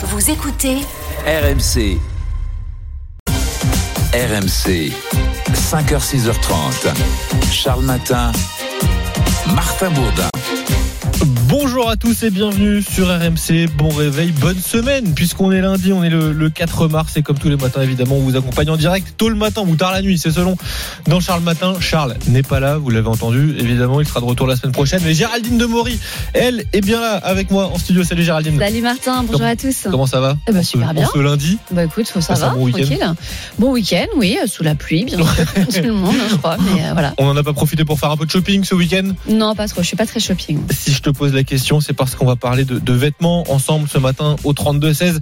Vous écoutez RMC. RMC. 5h, 6h30. Charles Matin. Martin Bourdin. Bonjour à tous et bienvenue sur RMC. Bon réveil, bonne semaine. Puisqu'on est lundi, on est le, le 4 mars et comme tous les matins, évidemment, on vous accompagne en direct tôt le matin ou tard la nuit, c'est selon. Dans Charles Matin, Charles n'est pas là, vous l'avez entendu. Évidemment, il sera de retour la semaine prochaine. Mais Géraldine de Maury, elle, est bien là avec moi en studio. Salut Géraldine. Salut Martin, bonjour à tous. Comment ça va Eh ben, En super ce- bien. en ce lundi Bah écoute, ça Passe va, un bon week-end. tranquille. Bon week-end, oui, euh, sous la pluie, bien sûr, comme tout le monde, hein, je crois. Mais euh, voilà. On n'en a pas profité pour faire un peu de shopping ce week-end Non, pas trop, je suis pas très shopping. Si je te pose la question, c'est parce qu'on va parler de, de vêtements ensemble ce matin au 32-16.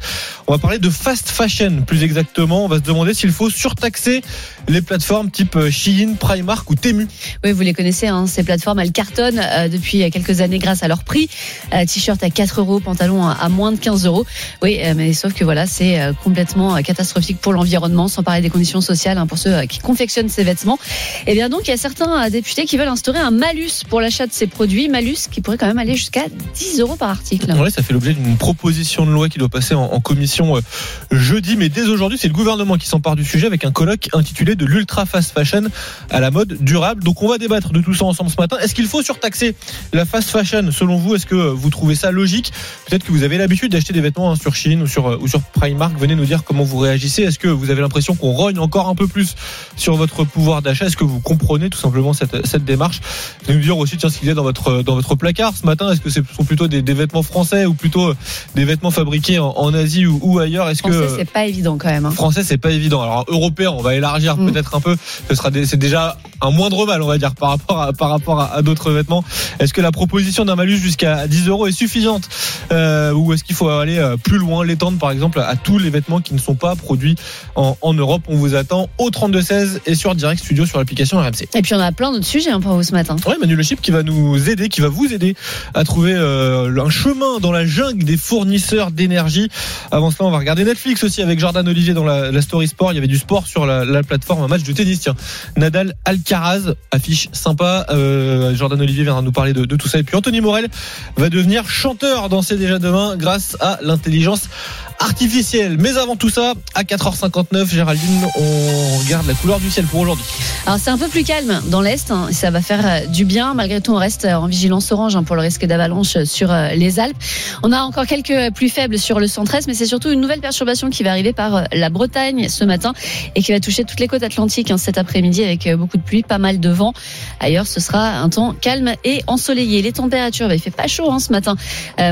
On va parler de fast fashion plus exactement. On va se demander s'il faut surtaxer les plateformes type Shein, Primark ou Temu. Oui, vous les connaissez, hein, ces plateformes, elles cartonnent euh, depuis quelques années grâce à leur prix. Euh, T-shirt à 4 euros, pantalon à, à moins de 15 euros. Oui, euh, mais sauf que voilà, c'est euh, complètement euh, catastrophique pour l'environnement, sans parler des conditions sociales hein, pour ceux euh, qui confectionnent ces vêtements. Et bien donc, il y a certains députés qui veulent instaurer un malus pour l'achat de ces produits, malus qui pourrait quand même aller jusqu'à 10 euros par article. Ça fait l'objet d'une proposition de loi qui doit passer en, commission euh, jeudi. Mais dès aujourd'hui, c'est le gouvernement qui s'empare du sujet avec un colloque intitulé de l'ultra fast fashion à la mode durable. Donc on va débattre de tout ça ensemble ce matin. Est-ce qu'il faut surtaxer la fast fashion selon vous? Est-ce que euh, vous trouvez ça logique? Peut-être que vous avez l'habitude d'acheter des vêtements hein, sur Shein ou sur, euh, ou sur Primark. Venez nous dire comment vous réagissez. Est-ce que vous avez l'impression qu'on rogne encore un peu plus sur votre pouvoir d'achat? Est-ce que vous comprenez tout simplement cette, cette démarche? Venez nous dire aussi tiens, ce qu'il y a dans votre, dans votre placard matin. Est-ce que ce sont plutôt des, des vêtements français ou plutôt euh, des vêtements fabriqués en, en Asie ou, ou ailleurs? Est-ce que Français, c'est pas évident quand même. hein. français c'est pas évident alors européen on va élargir Mm. peut-être un peu ce sera c'est déjà un moindre mal on va dire par rapport à par rapport à, à d'autres vêtements est-ce que la proposition d'un malus jusqu'à 10 euros est suffisante Euh, ou est-ce qu'il faut aller euh, plus loin l'étendre par exemple à tous les vêtements qui ne sont pas produits en, en Europe? On vous attend au 32 16 et sur Direct Studio sur l'application RMC Et puis on a plein d'autres sujets hein, pour vous ce matin. Ouais, Manu Le Chip qui va nous aider, qui va vous aider à trouver euh, un chemin dans la jungle des fournisseurs d'énergie. Avant cela, on va regarder Netflix aussi avec Jordan Olivier dans la, story sport. Il y avait du sport sur la, la plateforme, un match de tennis. Tiens, Nadal Alcaraz, affiche sympa. Euh, Jordan Olivier viendra nous parler de, de tout ça. Et puis Anthony Morel va devenir chanteur dans C'est déjà demain grâce à l'intelligence artificielle. Mais avant tout ça, à 4h59, Géraldine, on regarde la couleur du ciel pour aujourd'hui. Alors c'est un peu plus calme dans l'est, hein, ça va faire euh, du bien. Malgré tout, on reste euh, en vigilance orange hein, pour le risque d'avalanche sur euh, les Alpes. On a encore quelques pluies faibles sur le centre-est, mais c'est surtout une nouvelle perturbation qui va arriver par la Bretagne ce matin et qui va toucher toutes les côtes atlantiques hein, cet après-midi avec beaucoup de pluie, pas mal de vent. Ailleurs, ce sera un temps calme et ensoleillé. Les températures, bah, il fait pas chaud ce matin.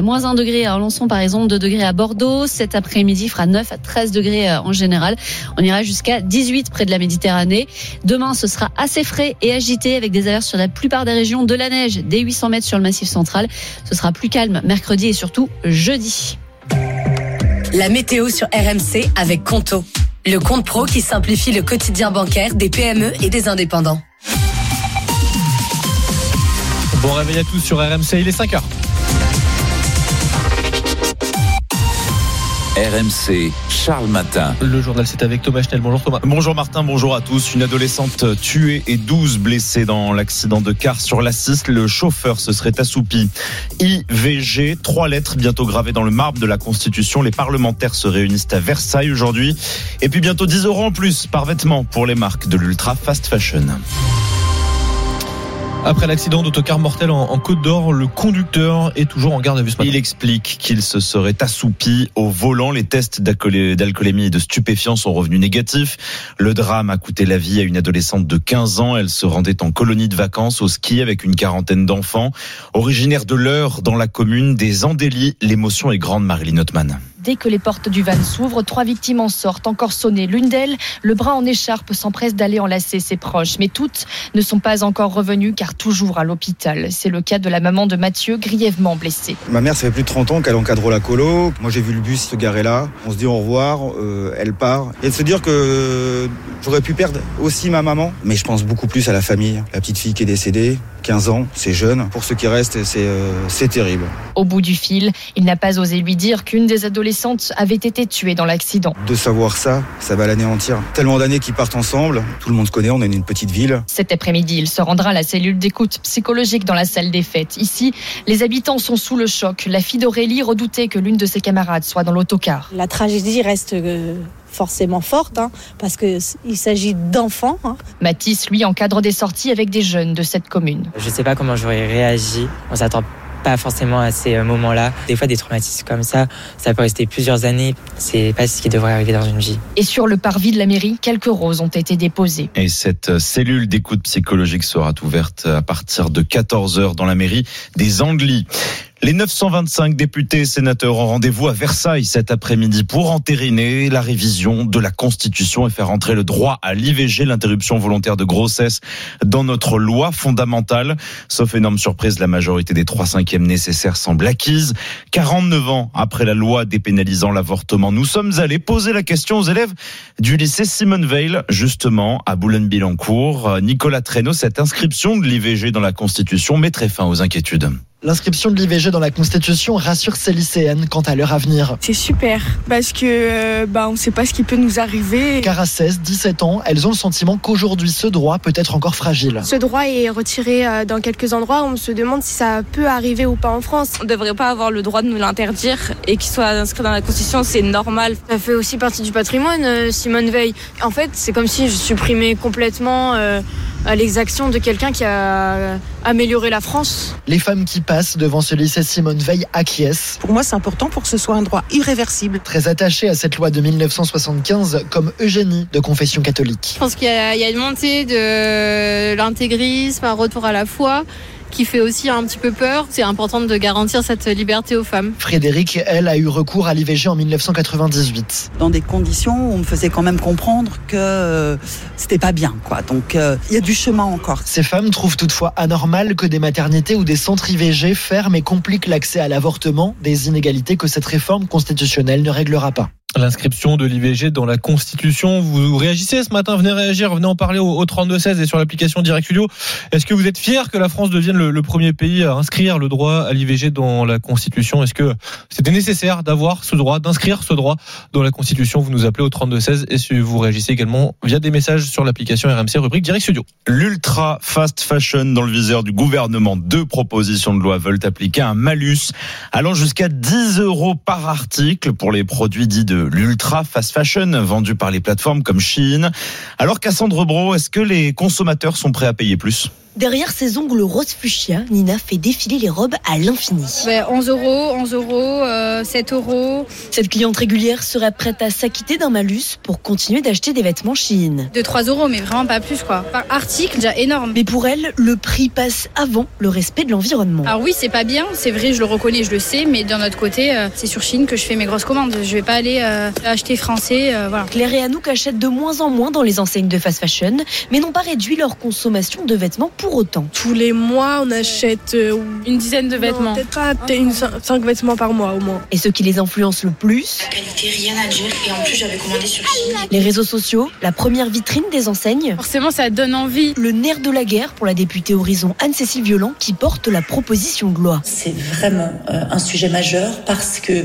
Moins 1 degré à Alençon par exemple, 2 degrés à Bordeaux. Cet après-midi, il fera 9 à 13 degrés euh, en général. On ira jusqu'à 18 près de la Méditerranée. Demain, ce sera assez frais et agité avec des averses sur la plupart des régions, de la neige dès 800 mètres sur le massif central. Ce sera plus calme mercredi et surtout jeudi. La météo sur RMC avec Conto. Le compte pro qui simplifie le quotidien bancaire des PME et des indépendants. Bon réveil à tous sur RMC, il est 5h. RMC. Charles Matin. Le journal c'est avec Thomas Schnell. Bonjour Thomas. Bonjour Martin, bonjour à tous. Une adolescente tuée et 12 blessés dans l'accident de car sur la 6. Le chauffeur se serait assoupi. IVG, trois lettres bientôt gravées dans le marbre de la Constitution. Les parlementaires se réunissent à Versailles aujourd'hui. Et puis bientôt 10 euros en plus par vêtement pour les marques de l'ultra fast fashion. Après l'accident d'autocar mortel en, Côte d'Or, le conducteur est toujours en garde à vue. Il explique qu'il se serait assoupi au volant. Les tests d'alcoolé- d'alcoolémie et de stupéfiants sont revenus négatifs. Le drame a coûté la vie à une adolescente de 15 ans. Elle se rendait en colonie de vacances au ski avec une quarantaine d'enfants. Originaire de l'Eure, dans la commune des Andélis, l'émotion est grande, Marilyn Notman. Dès que les portes du van s'ouvrent, trois victimes en sortent, encore sonnées. L'une d'elles, le bras en écharpe, s'empresse d'aller enlacer ses proches. Mais toutes ne sont pas encore revenues car toujours à l'hôpital. C'est le cas de la maman de Mathieu, grièvement blessée. Ma mère, ça fait plus de 30 ans qu'elle encadre la colo. Moi, j'ai vu le bus se garer là. On se dit au revoir, euh, elle part. Et de se dire que j'aurais pu perdre aussi ma maman. Mais je pense beaucoup plus à la famille. La petite fille qui est décédée, 15 ans, c'est jeune. Pour ceux qui restent, c'est euh, c'est terrible. Au bout du fil, il n'a pas osé lui dire qu'une des adolescentes avait été tuée dans l'accident. De savoir ça, ça va l'anéantir. Tellement d'années qui partent ensemble, tout le monde se connaît, on est une petite ville. Cet après-midi, il se rendra à la cellule d'écoute psychologique dans la salle des fêtes. Ici, les habitants sont sous le choc. La fille d'Aurélie redoutait que l'une de ses camarades soit dans l'autocar. La tragédie reste euh, forcément forte, hein, parce qu'il s'agit d'enfants. hein. Mathis, lui, encadre des sorties avec des jeunes de cette commune. Je sais pas comment j'aurais réagi. On s'attend pas forcément à ces euh, moments-là. Des fois, des traumatismes comme ça, ça peut rester plusieurs années. C'est pas ce qui devrait arriver dans une vie. Et sur le parvis de la mairie, quelques roses ont été déposées. Et cette cellule d'écoute psychologique sera ouverte à partir de 14h dans la mairie des Anglys. Les 925 députés et sénateurs ont rendez-vous à Versailles cet après-midi pour entériner la révision de la Constitution et faire entrer le droit à l'IVG, l'interruption volontaire de grossesse, dans notre loi fondamentale. Sauf énorme surprise, la majorité des 3 cinquièmes nécessaires semble acquise. 49 ans après la loi dépénalisant l'avortement, nous sommes allés poser la question aux élèves du lycée Simone Veil, justement à Boulogne-Billancourt. Nicolas Traîneau, cette inscription de l'IVG dans la Constitution mettrait fin aux inquiétudes. L'inscription de l'IVG dans la Constitution rassure ces lycéennes quant à leur avenir. C'est super parce que euh, bah, on ne sait pas ce qui peut nous arriver. Car à 16, 17 ans, elles ont le sentiment qu'aujourd'hui ce droit peut être encore fragile. Ce droit est retiré euh, dans quelques endroits. On se demande si ça peut arriver ou pas en France. On ne devrait pas avoir le droit de nous l'interdire et qu'il soit inscrit dans la Constitution, c'est normal. Ça fait aussi partie du patrimoine, euh, Simone Veil. En fait, c'est comme si je supprimais complètement euh, l'exaction de quelqu'un qui a amélioré la France. Les femmes qui passent devant ce lycée Simone Veil acquiescent. Pour moi, c'est important pour que ce soit un droit irréversible. Très attachée à cette loi de 1975, comme Eugénie de confession catholique. Je pense qu'il y a une montée de l'intégrisme, un retour à la foi qui fait aussi un petit peu peur. C'est important de garantir cette liberté aux femmes. Frédéric, elle, a eu recours à l'IVG en 1998. Dans des conditions où on me faisait quand même comprendre que euh, c'était pas bien, quoi. Donc, euh, il y a du chemin encore. Ces femmes trouvent toutefois anormal que des maternités ou des centres IVG ferment et compliquent l'accès à l'avortement, des inégalités que cette réforme constitutionnelle ne réglera pas. L'inscription de l'IVG dans la Constitution. Vous réagissez ce matin, venez réagir, venez en parler au, au 32-16 et sur l'application Direct Studio. Est-ce que vous êtes fier que la France devienne le, premier pays à inscrire le droit à l'IVG dans la Constitution? Est-ce que c'était nécessaire d'avoir ce droit, d'inscrire ce droit dans la Constitution? Vous nous appelez au 32-16 et vous réagissez également via des messages sur l'application RMC rubrique Direct Studio. L'ultra fast fashion dans le viseur du gouvernement. Deux propositions de loi veulent appliquer un malus allant jusqu'à 10 euros par article pour les produits dits de l'ultra fast fashion vendus par les plateformes comme Shein. Alors Cassandre Bro, est-ce que les consommateurs sont prêts à payer plus? Derrière ses ongles rose fuchsia, Nina fait défiler les robes à l'infini. Ouais, 11 euros, 11 euros, euh, 7 euros. Cette cliente régulière serait prête à s'acquitter d'un malus pour continuer d'acheter des vêtements Shein. De 3 euros, mais vraiment pas plus quoi. Par article, déjà énorme. Mais pour elle, le prix passe avant le respect de l'environnement. Alors oui, c'est pas bien, c'est vrai, je le reconnais, je le sais, mais d'un autre côté, euh, c'est sur Chine que je fais mes grosses commandes. Je vais pas aller euh, acheter français, euh, voilà. Claire et Anouk achètent de moins en moins dans les enseignes de fast fashion, mais n'ont pas réduit leur consommation de vêtements pour autant. Tous les mois, on achète euh, Une dizaine de vêtements. Peut-être pas peut-être une cin- cinq vêtements par mois au moins. Et ce qui les influence le plus, La qualité, rien à dire. Et en plus, j'avais commandé sur Chine. les réseaux sociaux, la première vitrine des enseignes, Forcément, ça donne envie. le nerf de la guerre pour la députée Horizon Anne-Cécile Violent qui porte la proposition de loi. C'est vraiment euh, un sujet majeur parce que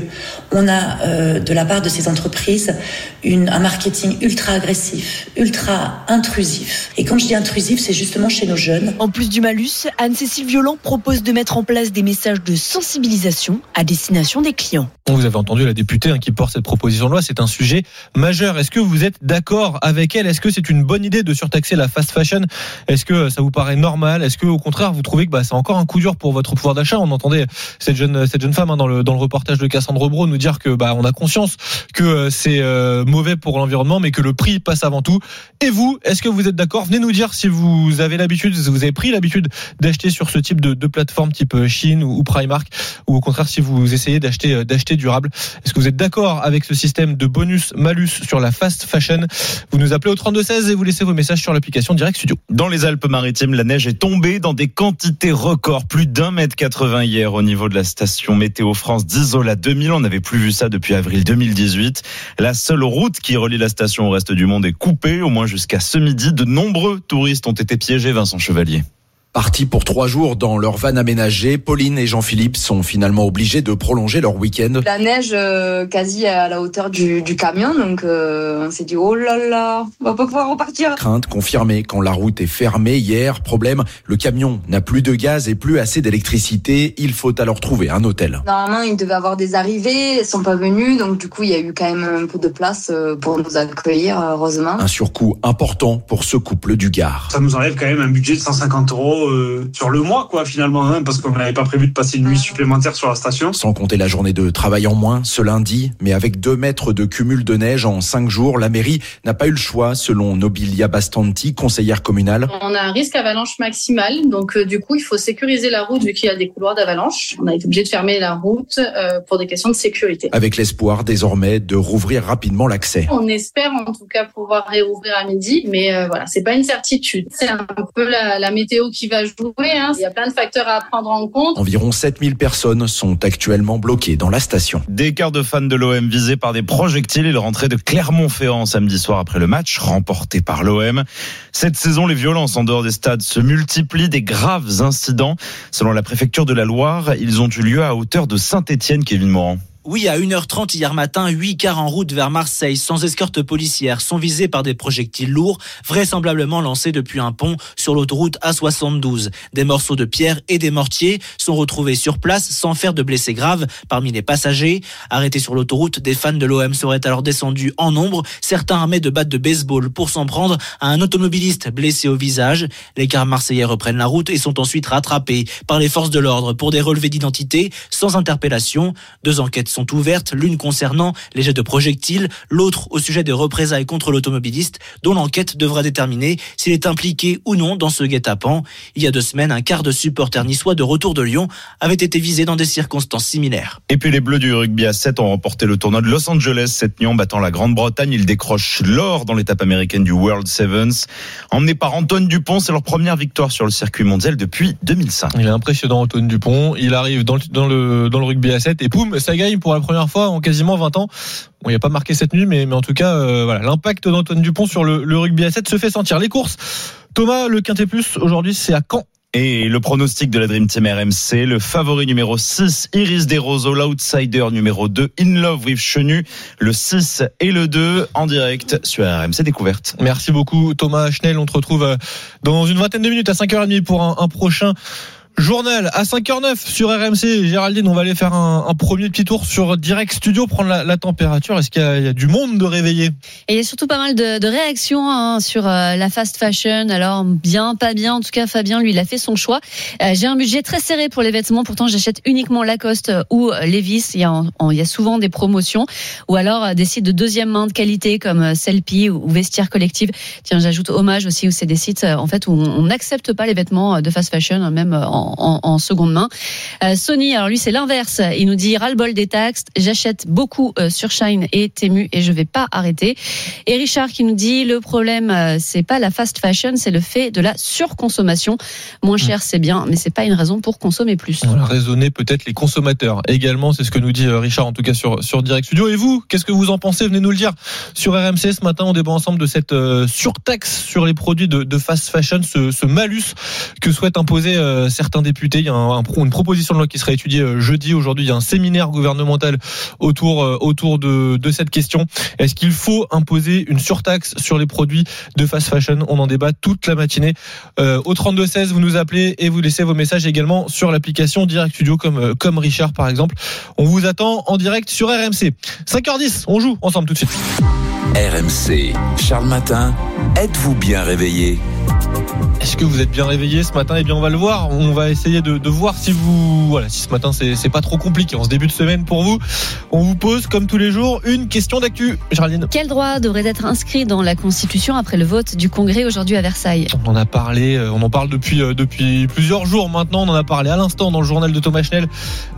on a euh, de la part de ces entreprises une, un marketing ultra agressif, ultra intrusif. Et quand je dis intrusif, c'est justement chez nos jeunes. En plus du malus, Anne-Cécile Violent propose de mettre en place des messages de sensibilisation à destination des clients. Vous avez entendu la députée hein, qui porte cette proposition de loi. C'est un sujet majeur. Est-ce que vous êtes d'accord avec elle? Est-ce que c'est une bonne idée de surtaxer la fast fashion? Est-ce que ça vous paraît normal? Est-ce que au contraire vous trouvez que bah, c'est encore un coup dur pour votre pouvoir d'achat? On entendait cette jeune cette jeune femme hein, dans le dans le reportage de Cassandre Bro nous dire que bah on a conscience que euh, c'est euh, mauvais pour l'environnement, mais que le prix passe avant tout. Et vous, est-ce que vous êtes d'accord? Venez nous dire si vous avez l'habitude, si vous avez pris l'habitude d'acheter sur ce type de, de plateforme type euh, Chine ou, ou Primark, ou au contraire si vous essayez d'acheter euh, d'acheter durable. Est-ce que vous êtes d'accord avec ce système de bonus malus sur la fast fashion? Vous nous appelez au 32 16 et vous laissez vos messages sur l'application Direct Studio. Dans les Alpes-Maritimes, la neige est tombée dans des quantités records, plus d'un mètre 80 hier au niveau de la station Météo France d'Isola 2000. On n'avait plus vu ça depuis avril 2018. La seule route qui relie la station au reste du monde est coupée, au moins jusqu'à ce midi. De nombreux touristes ont été piégés, Vincent Chevalier. vendredi. Partis pour trois jours dans leur van aménagée, Pauline et Jean-Philippe sont finalement obligés de prolonger leur week-end. La neige euh, quasi à la hauteur du, du camion, donc euh, on s'est dit oh là là, on va pas pouvoir repartir. Crainte confirmée quand la route est fermée hier. Problème, le camion n'a plus de gaz et plus assez d'électricité. Il faut alors trouver un hôtel. Normalement, ils devaient avoir des arrivées, ils sont pas venus, donc du coup, il y a eu quand même un peu de place euh, pour nous accueillir, heureusement. Un surcoût important pour ce couple du Gard. Ça nous enlève quand même un budget de 150 euros euh, sur le mois, quoi, finalement, hein, parce qu'on n'avait pas prévu de passer une nuit supplémentaire sur la station. Sans compter la journée de travail en moins ce lundi, mais avec deux mètres de cumul de neige en cinq jours, la mairie n'a pas eu le choix, selon Nobilia Bastanti, conseillère communale. On a un risque avalanche maximal, donc euh, du coup, il faut sécuriser la route vu qu'il y a des couloirs d'avalanche. On a été obligé de fermer la route euh, pour des questions de sécurité. Avec l'espoir désormais de rouvrir rapidement l'accès. On espère en tout cas pouvoir réouvrir à midi, mais euh, voilà, c'est pas une certitude. C'est un peu la, la météo qui va jouer. Hein. Il y a plein de facteurs à prendre en compte. Environ 7000 personnes sont actuellement bloquées dans la station. Des quarts de fans de l'OM visés par des projectiles. Ils rentraient de Clermont-Ferrand samedi soir après le match, remporté par l'OM. Cette saison, les violences en dehors des stades se multiplient, des graves incidents. Selon la préfecture de la Loire, ils ont eu lieu à hauteur de Saint-Étienne, Kevin Morand. Oui, à 1h30 hier matin, 8 cars en route vers Marseille, sans escorte policière, sont visés par des projectiles lourds, vraisemblablement lancés depuis un pont sur l'autoroute A72. Des morceaux de pierre et des mortiers sont retrouvés sur place sans faire de blessés graves parmi les passagers. Arrêtés sur l'autoroute, des fans de l'OM seraient alors descendus en nombre, certains armés de battes de baseball pour s'en prendre à un automobiliste blessé au visage. Les cars marseillais reprennent la route et sont ensuite rattrapés par les forces de l'ordre pour des relevés d'identité sans interpellation. Deux enquêtes sont ouvertes, l'une concernant les jets de projectiles, l'autre au sujet des représailles contre l'automobiliste, dont l'enquête devra déterminer s'il est impliqué ou non dans ce guet-apens. Il y a deux semaines, un quart de supporters niçois de retour de Lyon avait été visé dans des circonstances similaires. Et puis les Bleus du rugby à 7 ont remporté le tournoi de Los Angeles cette nuit en battant la Grande-Bretagne. Ils décrochent l'or dans l'étape américaine du World Sevens. Emmené par Antoine Dupont, c'est leur première victoire sur le circuit mondial depuis 2005. Il est impressionnant, Antoine Dupont. Il arrive dans le, dans le, dans le rugby à 7 et poum, ça gagne pour la première fois en quasiment 20 ans. Bon, il n'y a pas marqué cette nuit, mais, mais en tout cas, euh, voilà, l'impact d'Antoine Dupont sur le, le rugby à 7 se fait sentir. Les courses, Thomas, le Quintet Plus, aujourd'hui, c'est à Caen. Et le pronostic de la Dream Team RMC, le favori numéro 6, Iris Desroseaux, l'outsider numéro 2, In Love with Chenu, le 6 et le 2 en direct sur RMC Découverte. Merci beaucoup Thomas Schnell, on te retrouve euh, dans une vingtaine de minutes à 5h30 pour un, un prochain Journal à 5h09 sur RMC. Géraldine, on va aller faire un, premier petit tour sur Direct Studio, prendre la, température. Est-ce qu'il y, a du monde de réveillé Et il y a surtout pas mal de, réactions hein, sur euh, la fast fashion. Alors bien, pas bien. En tout cas, Fabien, lui, il a fait son choix. Euh, J'ai un budget très serré pour les vêtements. Pourtant, j'achète uniquement Lacoste ou Levis. Il y, a, souvent des promotions ou alors euh, des sites de deuxième main de qualité comme Selfie ou Vestiaire Collective. Tiens, j'ajoute Hommage aussi où c'est des sites en fait où on n'accepte pas les vêtements de fast fashion, même en en, en, seconde main. Euh, Sony, alors lui c'est l'inverse. Il nous dit ras-le-bol des taxes. J'achète beaucoup euh, sur Shine et Temu et je vais pas arrêter. Et Richard qui nous dit le problème euh, c'est pas la fast fashion, c'est le fait de la surconsommation. Moins cher c'est bien, mais c'est pas une raison pour consommer plus. Va raisonner peut-être les consommateurs également. C'est ce que nous dit Richard en tout cas sur sur Direct Studio. Et vous, qu'est-ce que vous en pensez? Venez nous le dire sur RMC ce matin. On débat ensemble de cette surtaxe sur les produits de, de fast fashion, ce, ce malus que souhaitent imposer certains députés. Il y a un, un, une proposition de loi qui sera étudiée jeudi. Aujourd'hui, il y a un séminaire gouvernemental autour autour de, cette question. Est-ce qu'il faut imposer une surtaxe sur les produits de fast fashion? On en débat toute la matinée. Euh, au 32 16, vous nous appelez et vous laissez vos messages également sur l'application Direct Studio comme comme Richard par exemple. On vous attend en direct sur RMC. 5h10, on joue ensemble tout de suite. RMC, Charles Matin, êtes-vous bien réveillé? Est-ce que vous êtes bien réveillé ce matin? Eh bien, on va le voir. On va essayer de, de voir si vous, voilà, si ce matin c'est pas trop compliqué en ce début de semaine pour vous. On vous pose, comme tous les jours, une question d'actu. Géraldine. Quel droit devrait être inscrit dans la Constitution après le vote du Congrès aujourd'hui à Versailles? On en a parlé, on en parle depuis depuis plusieurs jours maintenant. On en a parlé à l'instant dans le journal de Thomas Schnell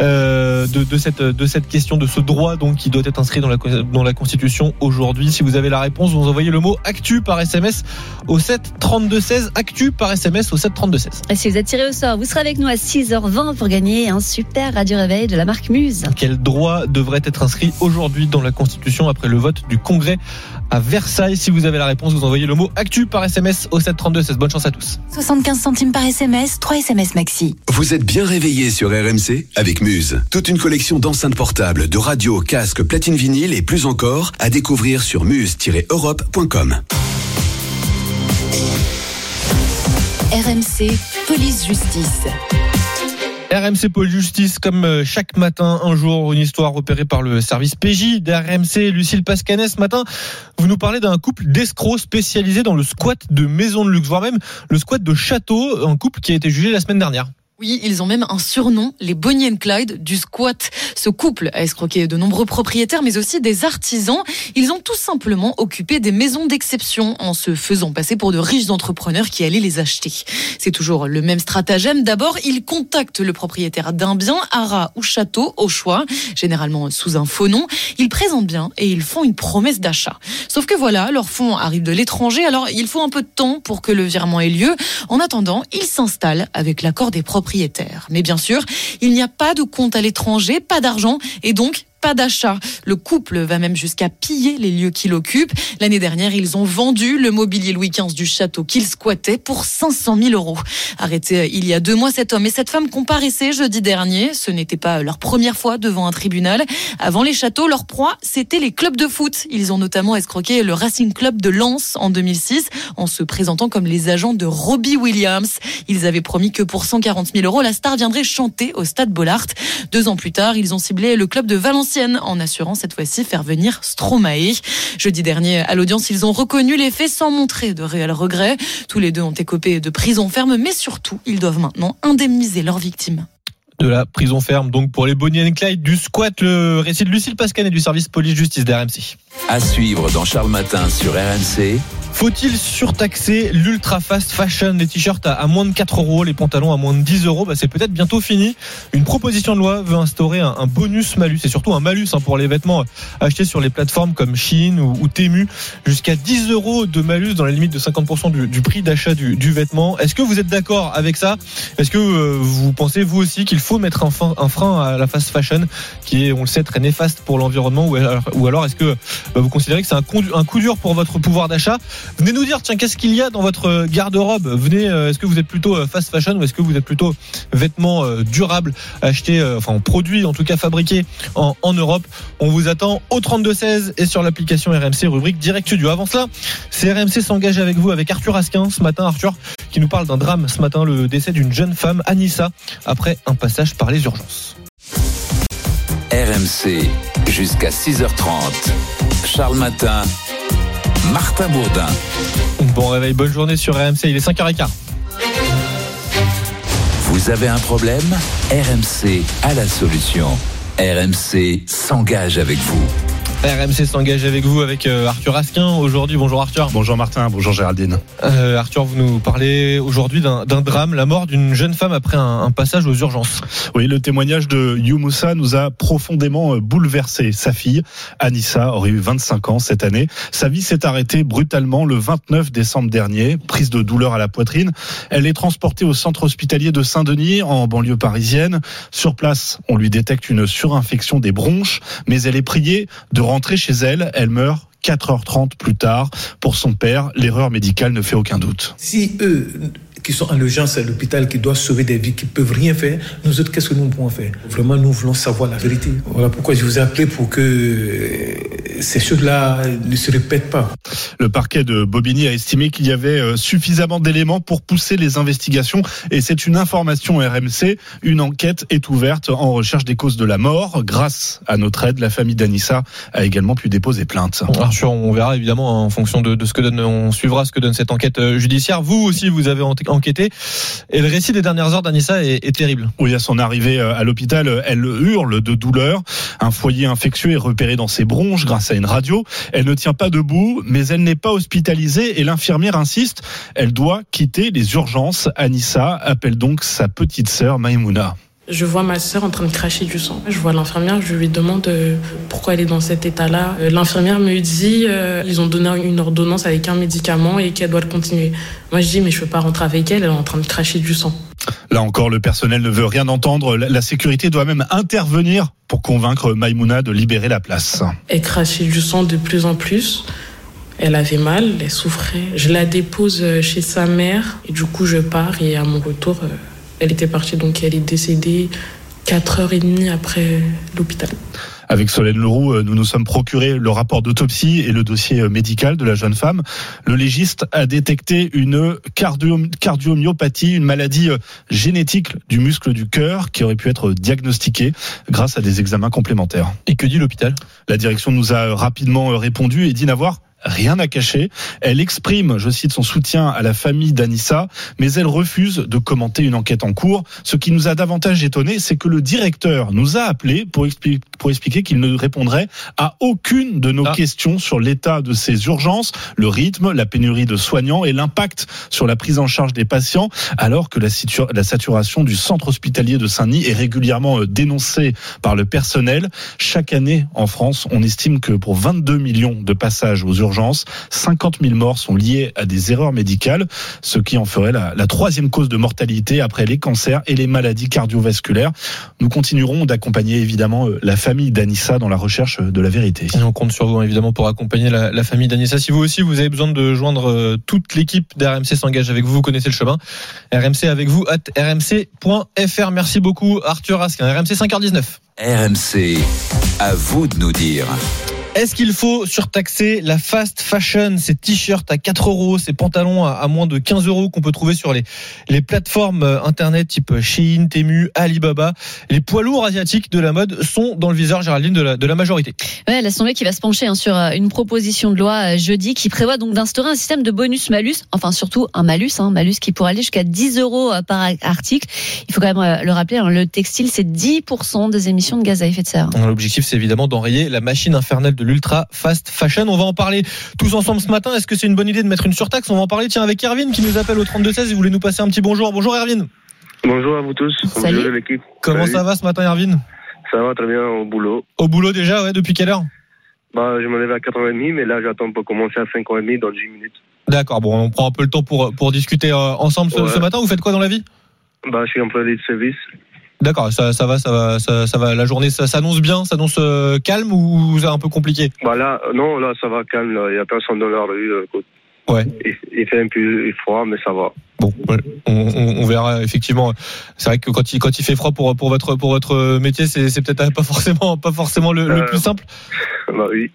euh, de, de, cette de cette question de ce droit donc qui doit être inscrit dans la dans la Constitution aujourd'hui. Si vous avez la réponse, vous envoyez le mot actu par SMS au 7 32 16 actu par SMS au 732-16. Et si vous êtes tiré au sort, vous serez avec nous à 6h20 pour gagner un super radio réveil de la marque Muse. Quel droit devrait être inscrit aujourd'hui dans la Constitution après le vote du Congrès à Versailles? Si vous avez la réponse, vous envoyez le mot actu par SMS au 732-16. Bonne chance à tous. 75 centimes par SMS, 3 SMS maxi. Vous êtes bien réveillé sur RMC avec Muse. Toute une collection d'enceintes portables, de radios, casques, platines vinyles et plus encore à découvrir sur muse-europe.com. RMC, police justice. RMC Pôle Justice, comme euh, chaque matin, un jour, une histoire repérée par le service PJ d'RMC. Lucille Pascanet, ce matin, vous nous parlez d'un couple d'escrocs spécialisés dans le squat de maisons de luxe, voire même le squat de château, un couple qui a été jugé la semaine dernière. Oui, ils ont même un surnom, les Bonnie and Clyde du squat. Ce couple a escroqué de nombreux propriétaires, mais aussi des artisans. Ils ont tout simplement occupé des maisons d'exception en se faisant passer pour de riches entrepreneurs qui allaient les acheter. C'est toujours le même stratagème. D'abord, ils contactent le propriétaire d'un bien, haras ou château, au choix, généralement sous un faux nom. Ils présentent bien et ils font une promesse d'achat. Sauf que voilà, leurs fonds arrivent de l'étranger, alors il faut un peu de temps pour que le virement ait lieu. En attendant, ils s'installent avec l'accord des propriétaires. Mais bien sûr, il n'y a pas de compte à l'étranger, pas d'argent et donc pas d'achat. Le couple va même jusqu'à piller les lieux qu'il occupe. L'année dernière, ils ont vendu le mobilier Louis XV du château qu'ils squattaient pour 500 000 euros. Arrêté il y a deux mois, cet homme et cette femme comparaissaient jeudi dernier. Ce n'était pas leur première fois devant un tribunal. Avant les châteaux, leur proie, c'était les clubs de foot. Ils ont notamment escroqué le Racing Club de Lens en 2006 en se présentant comme les agents de Robbie Williams. Ils avaient promis que pour 140 000 euros, la star viendrait chanter au stade Bollard. Deux ans plus tard, ils ont ciblé le club de Valenciennes en assurant cette fois-ci faire venir Stromae. Jeudi dernier, à l'audience, ils ont reconnu les faits sans montrer de réels regrets. Tous les deux ont écopé de prison ferme, mais surtout, ils doivent maintenant indemniser leurs victimes de la prison ferme. Donc pour les Bonnie and Clyde du squat, le récit de Lucille Pascanet du service police-justice d'RMC. À suivre dans Charles Matin sur RMC. Faut-il surtaxer l'ultra fast fashion? Les t-shirts à, moins de 4 euros, les pantalons à moins de 10 euros, bah c'est peut-être bientôt fini. Une proposition de loi veut instaurer un, bonus malus et surtout un malus hein, pour les vêtements achetés sur les plateformes comme Shein ou, Temu, jusqu'à 10 euros de malus dans la limite de 50% du, prix d'achat du, vêtement. Est-ce que vous êtes d'accord avec ça? Est-ce que euh, vous pensez vous aussi qu'il faut mettre un, un, frein à la fast fashion qui est, on le sait, très néfaste pour l'environnement ou alors, est-ce que bah, vous considérez que c'est un, un coup dur pour votre pouvoir d'achat? Venez nous dire, tiens, qu'est-ce qu'il y a dans votre garde-robe? Venez, euh, est-ce que vous êtes plutôt euh, fast fashion ou est-ce que vous êtes plutôt vêtements euh, durables achetés, enfin produits en tout cas fabriqués en, Europe? On vous attend au 3216 et sur l'application RMC rubrique Direct Studio. Avant cela, c'est RMC s'engage avec vous avec Arthur Asquin ce matin. Arthur qui nous parle d'un drame ce matin, le décès d'une jeune femme, Anissa, après un passage par les urgences. RMC jusqu'à 6h30. Charles Matin. Martin Bourdin. Bon réveil, bonne journée sur RMC, il est 5h15. Vous avez un problème? RMC a la solution. RMC s'engage avec vous. RMC s'engage avec vous, avec euh, Arthur Asquin aujourd'hui. Bonjour Arthur. Bonjour Martin, bonjour Géraldine. Euh, Arthur, vous nous parlez aujourd'hui d'un drame, la mort d'une jeune femme après un, passage aux urgences. Oui, le témoignage de Youmoussa nous a profondément euh, bouleversé. Sa fille, Anissa, aurait eu 25 ans cette année. Sa vie s'est arrêtée brutalement le 29 décembre dernier, prise de douleur à la poitrine. Elle est transportée au centre hospitalier de Saint-Denis, en banlieue parisienne. Sur place, on lui détecte une surinfection des bronches, mais elle est priée de rentrée chez elle, elle meurt 4h30 plus tard. Pour son père, l'erreur médicale ne fait aucun doute. Qui sont en urgence à l'hôpital, qui doivent sauver des vies, qui peuvent rien faire, nous autres, qu'est-ce que nous pouvons faire? Vraiment, nous voulons savoir la vérité. Voilà pourquoi je vous ai appelé pour que ces choses-là ne se répètent pas. Le parquet de Bobigny a estimé qu'il y avait euh, suffisamment d'éléments pour pousser les investigations et c'est une information RMC. Une enquête est ouverte en recherche des causes de la mort. Grâce à notre aide, la famille d'Anissa a également pu déposer plainte. on verra évidemment en fonction de, ce que donne, on suivra ce que donne cette enquête euh, judiciaire. Vous aussi, vous avez enquêté et le récit des dernières heures d'Anissa est, est terrible. Oui, à son arrivée euh, à l'hôpital, elle hurle de douleur. Un foyer infectieux est repéré dans ses bronches grâce à une radio. Elle ne tient pas debout, mais elle n'est pas hospitalisée et l'infirmière insiste. Elle doit quitter les urgences. Anissa appelle donc sa petite sœur Maïmouna. Je vois ma sœur en train de cracher du sang. Je vois l'infirmière, je lui demande euh, pourquoi elle est dans cet état-là. Euh, L'infirmière me dit euh, ils ont donné une ordonnance avec un médicament et qu'elle doit le continuer. Moi je dis mais je peux pas rentrer avec elle, elle est en train de cracher du sang. Là encore, le personnel ne veut rien entendre. La, sécurité doit même intervenir pour convaincre Maïmouna de libérer la place. Elle crachait du sang de plus en plus. Elle avait mal, elle souffrait. Je la dépose euh, chez sa mère et du coup je pars et à mon retour, elle était partie donc elle est décédée 4h30 après l'hôpital. Avec Solène Leroux, euh, nous nous sommes procuré le rapport d'autopsie et le dossier euh, médical de la jeune femme. Le légiste a détecté une cardio cardiomyopathie, une maladie euh, génétique du muscle du cœur qui aurait pu être diagnostiquée grâce à des examens complémentaires. Et que dit l'hôpital? La direction nous a rapidement répondu et dit n'avoir rien à cacher. Elle exprime, je cite, son soutien à la famille d'Anissa, mais elle refuse de commenter une enquête en cours. Ce qui nous a davantage étonné, c'est que le directeur nous a appelé pour, expli pour expliquer qu'il ne répondrait à aucune de nos ah. questions sur l'état de ces urgences, le rythme, la pénurie de soignants et l'impact sur la prise en charge des patients, alors que la, la saturation du centre hospitalier de Saint-Denis est régulièrement euh, dénoncée par le personnel. Chaque année en France, on estime que pour 22 millions de passages aux urgences, 50 000 morts sont liées à des erreurs médicales, ce qui en ferait la, la troisième cause de mortalité après les cancers et les maladies cardiovasculaires. Nous continuerons d'accompagner évidemment euh, la famille d'Anissa dans la recherche de la vérité. Et on compte sur vous évidemment pour accompagner la, la famille d'Anissa. Si vous aussi vous avez besoin de joindre euh, toute l'équipe d'RMC s'engage avec vous, vous connaissez le chemin. RMC avec vous at rmc.fr. Merci beaucoup Arthur Askin. RMC 5h19. RMC, à vous de nous dire. Est-ce qu'il faut surtaxer la fast fashion, ces t-shirts à 4 euros, ces pantalons à, moins de 15 euros qu'on peut trouver sur les, les plateformes euh, internet type Shein, Temu, Alibaba Les poids lourds asiatiques de la mode sont dans le viseur, Géraldine, de la, de la majorité. Ouais, l'Assemblée qui va se pencher hein, sur euh, une proposition de loi euh, jeudi qui prévoit donc d'instaurer un système de bonus-malus, enfin surtout un malus, hein, malus qui pourrait aller jusqu'à 10 euros par article. Il faut quand même le rappeler, hein, le textile, c'est 10% des émissions de gaz à effet de serre. L'objectif, c'est évidemment d'enrayer la machine infernale de l'ultra fast fashion. On va en parler tous ensemble ce matin. Est-ce que c'est une bonne idée de mettre une surtaxe? On va en parler tiens avec Erwin qui nous appelle au 3216 Il voulait nous passer un petit bonjour. Bonjour Erwin. Bonjour à vous tous. Salut. Bonjour l'équipe. Comment Salut. ça va ce matin Erwin? Ça va très bien au boulot. Au boulot déjà, ouais, depuis quelle heure? Bah, je me lève à 4h30, mais là j'attends pour commencer à 5h30 dans 10 minutes. D'accord, bon, on prend un peu le temps pour, pour discuter euh, ensemble ce, Ouais. ce matin. Vous faites quoi dans la vie? Bah, je suis employé de service. D'accord, ça, ça va, ça va, ça, ça va. La journée, ça s'annonce bien, ça s'annonce euh, calme ou c'est un peu compliqué? Bah là, euh, non, là ça va calme, là. il y a personne dans la rue. euh. Ouais. Il, il fait un peu froid, mais ça va. Bon, on, on- on verra effectivement. C'est vrai que quand il quand il fait froid pour pour votre pour votre métier, c'est peut-être pas forcément pas forcément le, le plus simple. Bah oui.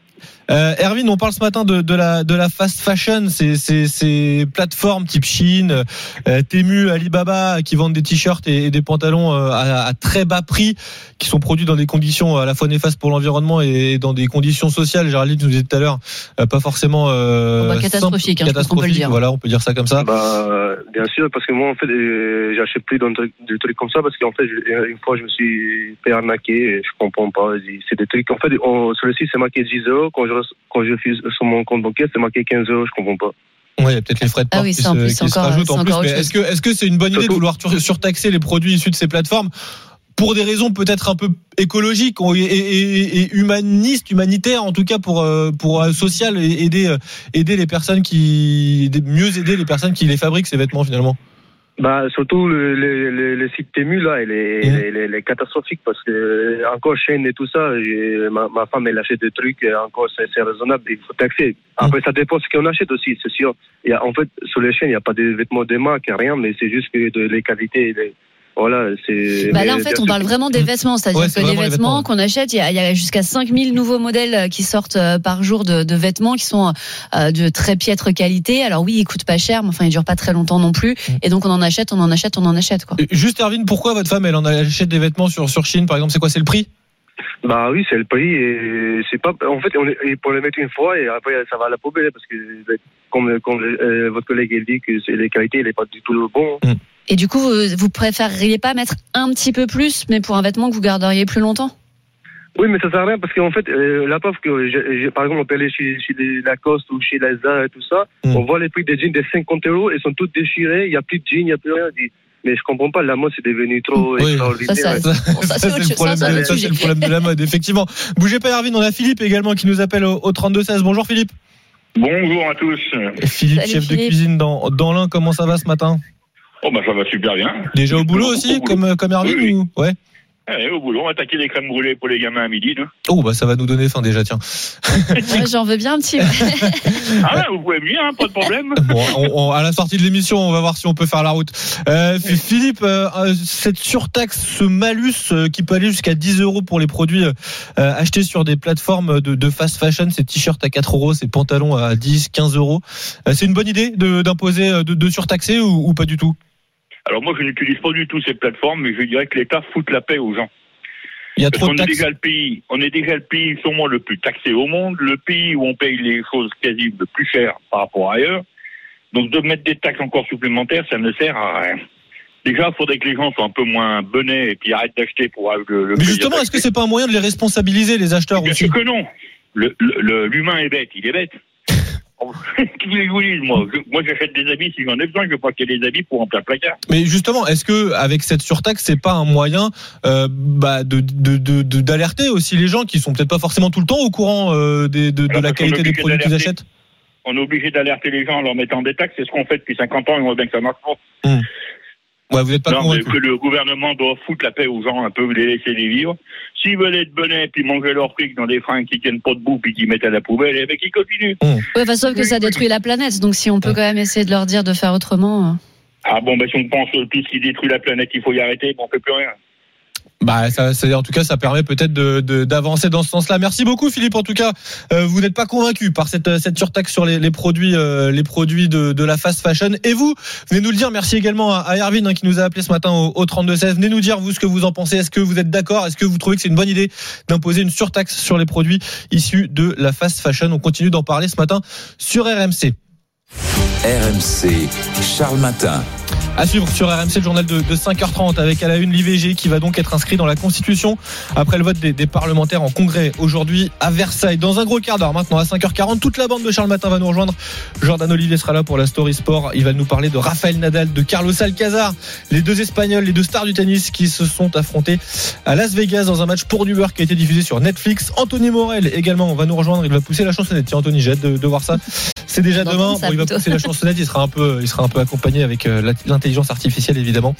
Euh, Erwin, on parle ce matin de, de la de la fast fashion, ces ces, ces plateformes type Shein, euh, Temu, Alibaba qui vendent des t-shirts et, et des pantalons euh, à, à très bas prix, qui sont produits dans des conditions à la fois néfastes pour l'environnement et dans des conditions sociales. Géraldine nous disait tout à l'heure, euh, pas forcément euh, bah, catastrophique, hein, pense qu'on peut le dire. Voilà, on peut dire ça comme ça. Bah, euh, bien sûr, parce que moi, en fait, euh, j'achète plus truc- des trucs comme ça parce qu'en fait, une fois, je me suis fait arnaquer et je comprends pas. C'est des trucs, en fait, on- sur le site, c'est marqué 10 euros. Quand je, quand je fuse sur mon compte bancaire, c'est marqué 15 euros. Je comprends pas. Ouais, il y a peut-être les frais de Ah port oui, qui, c'est en se, plus, qui c'est se encore- rajoutent c'est en plus. encore Mais autre est-ce que est-ce que c'est une bonne idée de vouloir surtaxer les produits issus de ces plateformes pour des raisons peut-être un peu écologiques et, et- et- et humanistes, humanitaires en tout cas pour euh, pour euh, social et aider euh, aider les personnes qui mieux aider les personnes qui les fabriquent ces vêtements finalement? Bah, surtout le, le, le, le site Temu, là, il est, il est- il est- il est catastrophique parce que, euh, encore chaîne et tout ça, ma, ma femme, elle achète des trucs, et encore, c'est c'est raisonnable, il faut taxer. Après, ça dépend de ce qu'on achète aussi, c'est sûr. Il y a, en fait, sur les chaînes, il n'y a pas de vêtements de marque, rien, mais c'est juste que de, les qualités, les, voilà, c'est. Bah là, en fait, on parle vraiment des vêtements, c'est-à-dire Ouais, que c'est les vêtements vêtements. qu'on achète, il y a, a jusqu'à 5000 nouveaux modèles euh, qui sortent euh, par jour de, de vêtements qui sont euh, de très piètre qualité. Alors oui, ils coûtent pas cher, mais enfin, ils durent pas très longtemps non plus. Et donc, on en achète, on en achète, on en achète, quoi. Juste Erwin, pourquoi votre femme elle en achète des vêtements sur sur Chine par exemple? C'est quoi C'est le prix? Bah oui, c'est le prix et c'est pas. En fait, on pour le mettre une fois et après ça va à la poubelle parce que comme, comme euh, votre collègue il dit que c'est les qualités, il est pas du tout bon. Et du coup, vous, vous préféreriez pas mettre un petit peu plus, mais pour un vêtement que vous garderiez plus longtemps? Oui, mais ça sert à rien parce qu'en fait, euh, la preuve que, je- je- par exemple, on peut aller chez, chez les Lacoste ou chez les Zara et tout ça, on voit les prix des jeans de 50 euros, ils sont tous déchirés, il n'y a plus de jeans, il n'y a plus rien. Mais je comprends pas, la mode c'est devenu trop Oui, extraordinaire. ça, ça, ça, c'est le problème, de- ça, c'est le problème de la mode, effectivement. Bougez pas, Erwin, on a Philippe également qui nous appelle au, au 32-16. Bonjour Philippe. Bonjour à tous. Philippe, Salut, chef de cuisine dans, dans l'Ain, comment ça va ce matin? Oh bah ça va super bien. Déjà au boulot aussi, comme, comme Erwin Oui, oui. ou... Ouais. Allez, au boulot, on va attaquer les crèmes brûlées pour les gamins à midi. là. Oh, bah ça va nous donner faim déjà, tiens. Ouais, J'en veux bien un petit. Ah ouais, vous pouvez venir, hein, pas de problème. Bon, on- on- à la sortie de l'émission, on va voir si on peut faire la route. Euh, Philippe, euh, euh, cette surtaxe, ce malus euh, qui peut aller jusqu'à 10 euros pour les produits euh, achetés sur des plateformes de, de fast fashion, ces t-shirts à 4 euros, ces pantalons à 10, 15 euros, euh, c'est une bonne idée de- d'imposer, euh, de, de surtaxer ou, ou pas du tout? Alors moi, je n'utilise pas du tout ces plateformes, mais je dirais que l'État fout la paix aux gens. Il y a Parce trop qu'on de est taxes. déjà le pays, on est déjà le pays sûrement le plus taxé au monde, le pays où on paye les choses quasi le plus cher par rapport à ailleurs. Donc de mettre des taxes encore supplémentaires, ça ne sert à rien. Déjà, il faudrait que les gens soient un peu moins benets et puis arrêtent d'acheter pour avoir le, le Mais justement, est-ce que c'est pas un moyen de les responsabiliser, les acheteurs Bien aussi sûr que non. Le- le- le- L'humain est bête, il est bête. Moi Moi, j'achète des habits si j'en ai besoin, je vais pas acheter des habits pour remplir le placard. Mais justement, est-ce que avec cette surtaxe, c'est pas un moyen euh, bah, de d'alerter aussi les gens qui sont peut-être pas forcément tout le temps au courant euh, des- de, la qualité des produits qu'ils achètent? On est obligé d'alerter les gens en leur mettant des taxes, c'est ce qu'on fait depuis 50 ans et on voit bien que ça marche pas. Ouais, vous n'êtes pas non, mais que le gouvernement doit foutre la paix aux gens un peu, les laisser les vivre. S'ils veulent être bonnets puis manger leur fric dans des fringues qui tiennent pas debout puis qui mettent à la poubelle, eh ben, qu'ils continuent. Ouais, enfin, sauf que ça détruit la planète. Donc si on peut quand même essayer de leur dire de faire autrement. euh. Ah bon, ben, si on pense que tout ce qui détruit la planète, il faut y arrêter, ben, on fait plus rien. Bah, ça, en tout cas, ça permet peut-être de- de- d'avancer dans ce sens-là. Merci beaucoup, Philippe. En tout cas, euh, vous n'êtes pas convaincu par cette, cette surtaxe sur les, les produits, euh, les produits de, de la fast fashion. Et vous, venez nous le dire. Merci également à, à Erwin hein, qui nous a appelé ce matin au, au 3216. Venez nous dire vous ce que vous en pensez. Est-ce que vous êtes d'accord? Est-ce que vous trouvez que c'est une bonne idée d'imposer une surtaxe sur les produits issus de la fast fashion? On continue d'en parler ce matin sur RMC. RMC, Charles Matin. À suivre sur RMC le journal de, de 5h30 avec à la une l'IVG qui va donc être inscrit dans la Constitution après le vote des, des parlementaires en congrès aujourd'hui à Versailles. Dans un gros quart d'heure maintenant à 5h40, toute la bande de Charles Matin va nous rejoindre. Jordan Olivier sera là pour la Story Sport. Il va nous parler de Rafael Nadal, de Carlos Alcazar, les deux Espagnols, les deux stars du tennis qui se sont affrontés à Las Vegas dans un match pour du beurre qui a été diffusé sur Netflix. Anthony Morel également va nous rejoindre. Il va pousser la chansonnette. Tiens Anthony, j'ai hâte de, de voir ça. C'est déjà demain. Bon, il va pousser la chansonnette. Il sera un peu, il sera un peu accompagné avec euh, la- l'intelligence artificielle évidemment.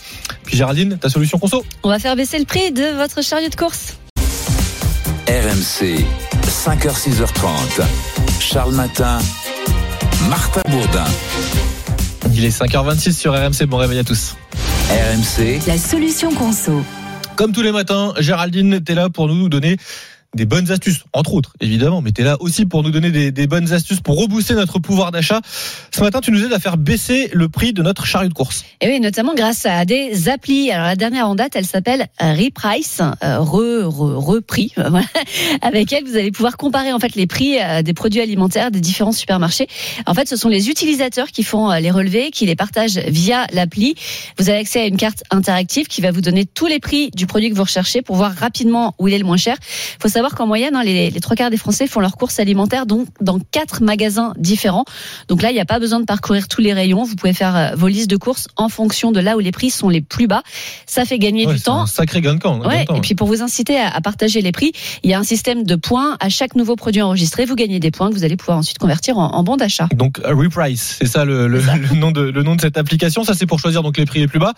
Puis Géraldine, ta solution conso On va faire baisser le prix de votre chariot de course. RMC, 5h, 6h30. Charles Matin, Martin Bourdin. Il est 5h26 sur RMC. Bon réveil à tous. RMC, La solution conso. Comme tous les matins, Géraldine, t'es là pour nous donner des bonnes astuces, entre autres, évidemment, mais t'es là aussi pour nous donner des, bonnes astuces pour rebooster notre pouvoir d'achat. Ce matin, tu nous aides à faire baisser le prix de notre chariot de course. Et oui, notamment grâce à des applis. Alors la dernière en date, elle s'appelle Reprice, euh, re, re. Voilà. Avec elle, vous allez pouvoir comparer en fait les prix euh, des produits alimentaires des différents supermarchés. En fait, ce sont les utilisateurs qui font euh, les relevés, qui les partagent via l'appli. Vous avez accès à une carte interactive qui va vous donner tous les prix du produit que vous recherchez pour voir rapidement où il est le moins cher. Faut savoir qu'en moyenne, hein, les, les trois quarts des Français font leurs courses alimentaires donc dans quatre magasins différents. Donc là, il n'y a pas besoin de parcourir tous les rayons. Vous pouvez faire euh, vos listes de courses en fonction de là où les prix sont les plus bas. Ça fait gagner Ouais, du temps. un sacré gain de camp. gain de Ouais, temps, et puis pour vous inciter à, à partager les prix, il y a un système de points. À chaque nouveau produit enregistré, vous gagnez des points que vous allez pouvoir ensuite convertir en, en bons d'achat. Donc euh, Reprice, c'est ça le, le- le nom de le nom de cette application. Ça c'est pour choisir donc les prix les plus bas.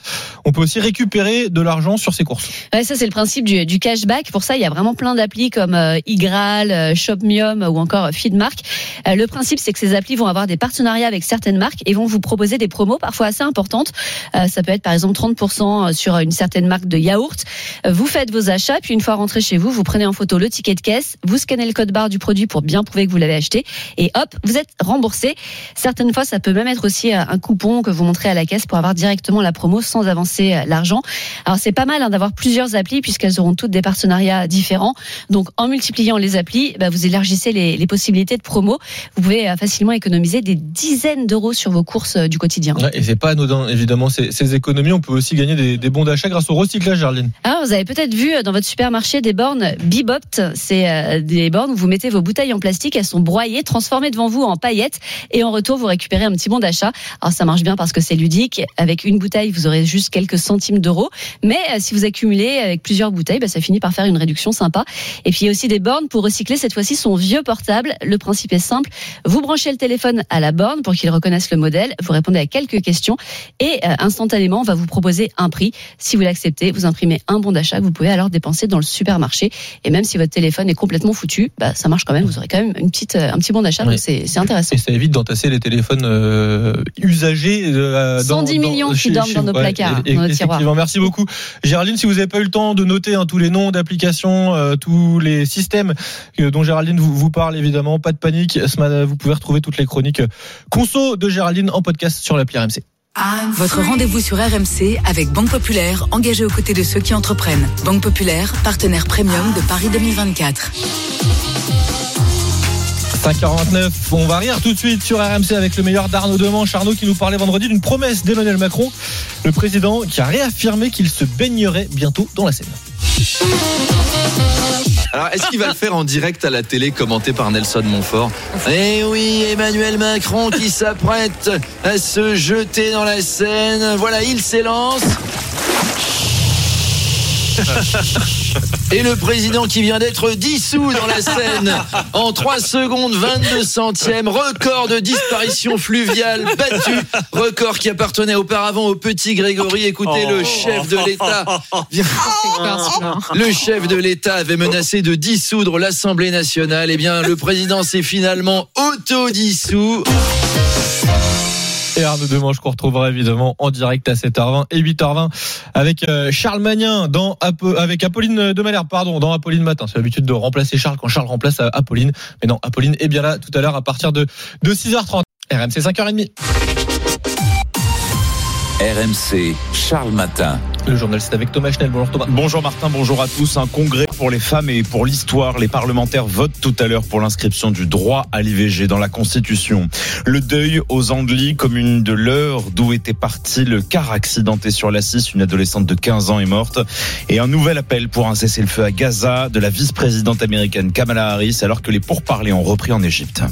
On peut aussi récupérer de l'argent sur ses courses. Ouais, ça c'est le principe du, du cashback. Pour ça, il y a vraiment plein d'applis comme euh, Igral, euh, Shopmium ou encore Feedmark. Euh, le principe, c'est que ces applis vont avoir des partenariats avec certaines marques et vont vous proposer des promos parfois assez importantes. Ça peut être par exemple 30% sur une certaine marque de yaourt. Vous faites vos achats, puis une fois rentré chez vous, vous prenez en photo le ticket de caisse, vous scannez le code barre du produit pour bien prouver que vous l'avez acheté et hop, vous êtes remboursé. Certaines fois, ça peut même être aussi un coupon que vous montrez à la caisse pour avoir directement la promo sans avancer l'argent. Alors c'est pas mal hein, d'avoir plusieurs applis puisqu'elles auront toutes des partenariats différents. Donc en multipliant les applis, bah, vous élargissez les, les possibilités de promo. Vous pouvez euh, facilement économiser des dizaines d'euros sur vos courses euh, du quotidien. Ouais, et c'est pas anodin, évidemment, ces, ces économies. On peut aussi gagner des, des bons d'achat grâce au recyclage, Gerline. Alors, vous avez peut-être vu euh, dans votre supermarché des bornes Bibopt. C'est des bornes où vous mettez vos bouteilles en plastique, elles sont broyées, transformées devant vous en paillettes et en retour, vous récupérez un petit bon d'achat. Alors, ça marche bien parce que c'est ludique. Avec une bouteille, vous aurez juste quelques centimes d'euros. Mais si vous accumulez avec plusieurs bouteilles, bah, ça finit par faire une réduction sympa. Et puis, il y a aussi des bornes pour recycler cette fois-ci son vieux portable. Le principe est simple. Vous branchez le téléphone à la borne pour qu'il reconnaisse le modèle. Vous répondez à quelques questions et euh, instantanément, on va vous proposer un prix. Si vous l'acceptez, vous imprimez un bon d'achat que vous pouvez alors dépenser dans le supermarché. Et même si votre téléphone est complètement foutu, bah, ça marche quand même. Vous aurez quand même une petite, euh, un petit bon d'achat. Oui. Donc c'est c'est intéressant. Et ça évite d'entasser les téléphones euh, usagés. euh, 110 millions qui dorment dans nos placards, et- dans nos effectivement. tiroirs. Merci beaucoup. Géraldine, si vous n'avez pas eu le temps de noter hein, tous les noms d'applications, euh, tous les systèmes euh, dont Géraldine vous, vous parle, évidemment, pas de panique. Ce matin, vous pouvez retrouver toutes les chroniques euh, conso de Géraldine en podcast sur l'appli RMC. Votre rendez-vous sur RMC avec Banque Populaire, engagée aux côtés de ceux qui entreprennent. Banque Populaire, partenaire premium de Paris 2024. 5h29, on va rire tout de suite sur RMC avec le meilleur d'Arnaud Demanche. Arnaud qui nous parlait vendredi d'une promesse d'Emmanuel Macron, le président qui a réaffirmé qu'il se baignerait bientôt dans la Seine. Alors, est-ce qu'il va le faire en direct à la télé, commenté par Nelson Montfort? Eh oui, Emmanuel Macron qui s'apprête à se jeter dans la Seine. Voilà, il s'élance. Et le président qui vient d'être dissous dans la Seine en 3 secondes 22 centièmes, record de disparition fluviale battu, record qui appartenait auparavant au petit Grégory. Écoutez, le chef de l'État le chef de l'État avait menacé de dissoudre l'Assemblée nationale. Eh bien, le président s'est finalement auto-dissous. Et Arnaud Demanche qu'on retrouvera évidemment en direct à 7h20 et 8h20 avec euh, Charles Magnin dans avec Apolline de pardon dans Apolline matin. C'est l'habitude de remplacer Charles quand Charles remplace euh, Apolline. Mais non, Apolline est bien là tout à l'heure à partir de, de 6h30. RMC 5h30. RMC, Charles Matin. Le journal c'est avec Thomas Schnell. Bonjour Thomas. Bonjour Martin, bonjour à tous. Un congrès pour les femmes et pour l'histoire. Les parlementaires votent tout à l'heure pour l'inscription du droit à l'IVG dans la Constitution. Le deuil aux Andelys, commune de l'Eure, d'où était parti le car accidenté sur la 6. Une adolescente de 15 ans est morte. Et un nouvel appel pour un cessez-le-feu à Gaza de la vice-présidente américaine Kamala Harris alors que les pourparlers ont repris en Égypte.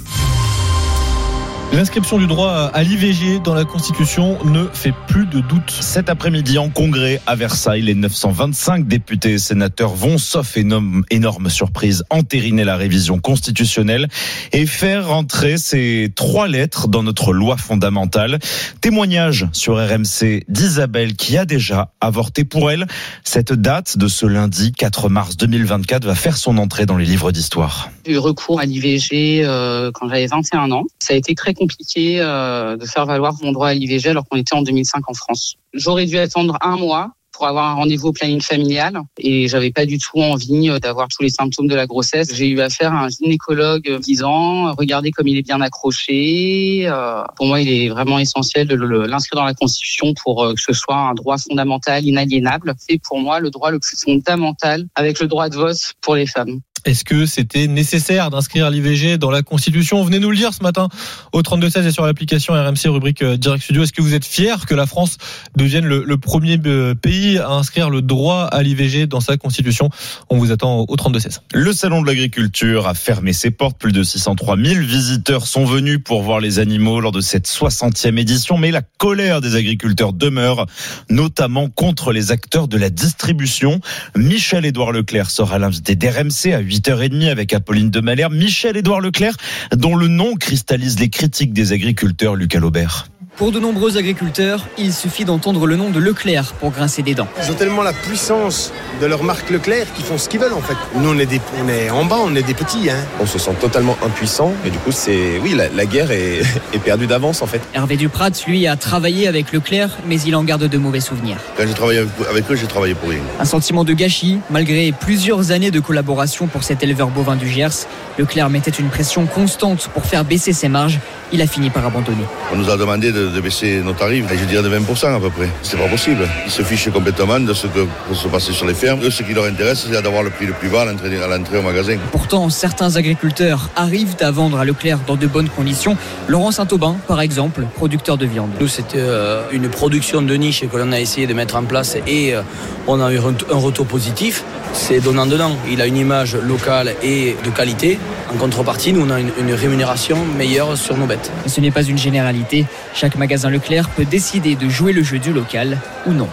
L'inscription du droit à l'IVG dans la Constitution ne fait plus de doute. Cet après-midi en congrès à Versailles, les 925 députés et sénateurs vont, sauf énorme, surprise, entériner la révision constitutionnelle et faire rentrer ces trois lettres dans notre loi fondamentale. Témoignage sur RMC d'Isabelle qui a déjà avorté pour elle. Cette date de ce lundi 4 mars 2024 va faire son entrée dans les livres d'histoire. Eu recours à l'IVG euh, quand j'avais 21 ans. Ça a été très compliqué euh, de faire valoir mon droit à l'IVG alors qu'on était en 2005 en France. J'aurais dû attendre un mois pour avoir un rendez-vous au planning familial et j'avais pas du tout envie euh, d'avoir tous les symptômes de la grossesse. J'ai eu affaire à un gynécologue euh, disant regardez comme il est bien accroché. Pour moi, il est vraiment essentiel de l'inscrire dans la Constitution pour que ce soit un droit fondamental, inaliénable. C'est pour moi le droit le plus fondamental avec le droit de vote pour les femmes. Est-ce que c'était nécessaire d'inscrire l'IVG dans la Constitution? Venez nous le dire ce matin au 32-16 et sur l'application RMC rubrique euh, Direct Studio. Est-ce que vous êtes fiers que la France devienne le, le premier euh, pays à inscrire le droit à l'IVG dans sa Constitution? On vous attend au 32-16. Le salon de l'agriculture a fermé ses portes. Plus de 603 000 visiteurs sont venus pour voir les animaux lors de cette 60e édition. Mais la colère des agriculteurs demeure, notamment contre les acteurs de la distribution. Michel-Édouard Leclerc sera l'invité d'RMC à 8h30 avec Apolline de. Michel-Édouard Leclerc, dont le nom cristallise les critiques des agriculteurs, Lucas Laubert. Pour de nombreux agriculteurs, il suffit d'entendre le nom de Leclerc pour grincer des dents. Ils ont tellement la puissance de leur marque Leclerc qu'ils font ce qu'ils veulent en fait. Nous on est, des, on est en bas, on est des petits. Hein. On se sent totalement impuissant et du coup c'est oui la, la guerre est, est perdue d'avance en fait. Hervé Duprat, lui, a travaillé avec Leclerc, mais il en garde de mauvais souvenirs. Quand j'ai travaillé avec, avec eux, j'ai travaillé pour rien. Un sentiment de gâchis, malgré plusieurs années de collaboration pour cet éleveur bovin du Gers. Leclerc mettait une pression constante pour faire baisser ses marges. Il a fini par abandonner. On nous a demandé de, de baisser nos tarifs, et je dirais de 20% à peu près. C'est pas possible. Ils se fichent complètement de ce que peut se passer sur les fermes. Eux, ce qui leur intéresse, c'est d'avoir le prix le plus bas à l'entrée au magasin. Pourtant, certains agriculteurs arrivent à vendre à Leclerc dans de bonnes conditions. Laurent Saint-Aubin, par exemple, producteur de viande. Nous, c'était euh, une production de niche que l'on a essayé de mettre en place et euh, on a eu un retour positif. C'est donnant-donnant. Il a une image locale et de qualité. En contrepartie, nous, on a une, une rémunération meilleure sur nos bêtes. Ce n'est pas une généralité. Chaque magasin Leclerc peut décider de jouer le jeu du local ou non.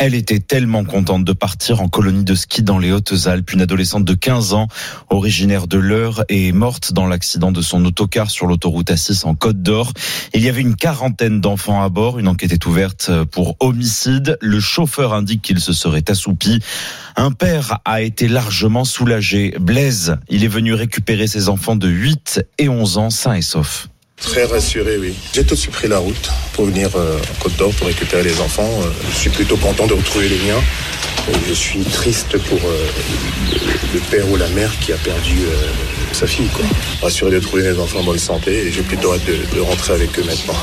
Elle était tellement contente de partir en colonie de ski dans les Hautes-Alpes. Une adolescente de 15 ans, originaire de l'Eure, est morte dans l'accident de son autocar sur l'autoroute A6 en Côte d'Or. Il y avait une quarantaine d'enfants à bord. Une enquête est ouverte pour homicide. Le chauffeur indique qu'il se serait assoupi. Un père a été largement soulagé. Blaise, il est venu récupérer ses enfants de 8 et 11 ans sains et saufs. Très rassuré, oui. J'ai tout pris la route pour venir euh, en Côte d'Or pour récupérer les enfants. Euh, je suis plutôt content de retrouver les miens. Et je suis triste pour euh, le, père ou la mère qui a perdu sa fille. Rassuré de trouver mes enfants en bonne santé et j'ai plutôt hâte de, de rentrer avec eux maintenant.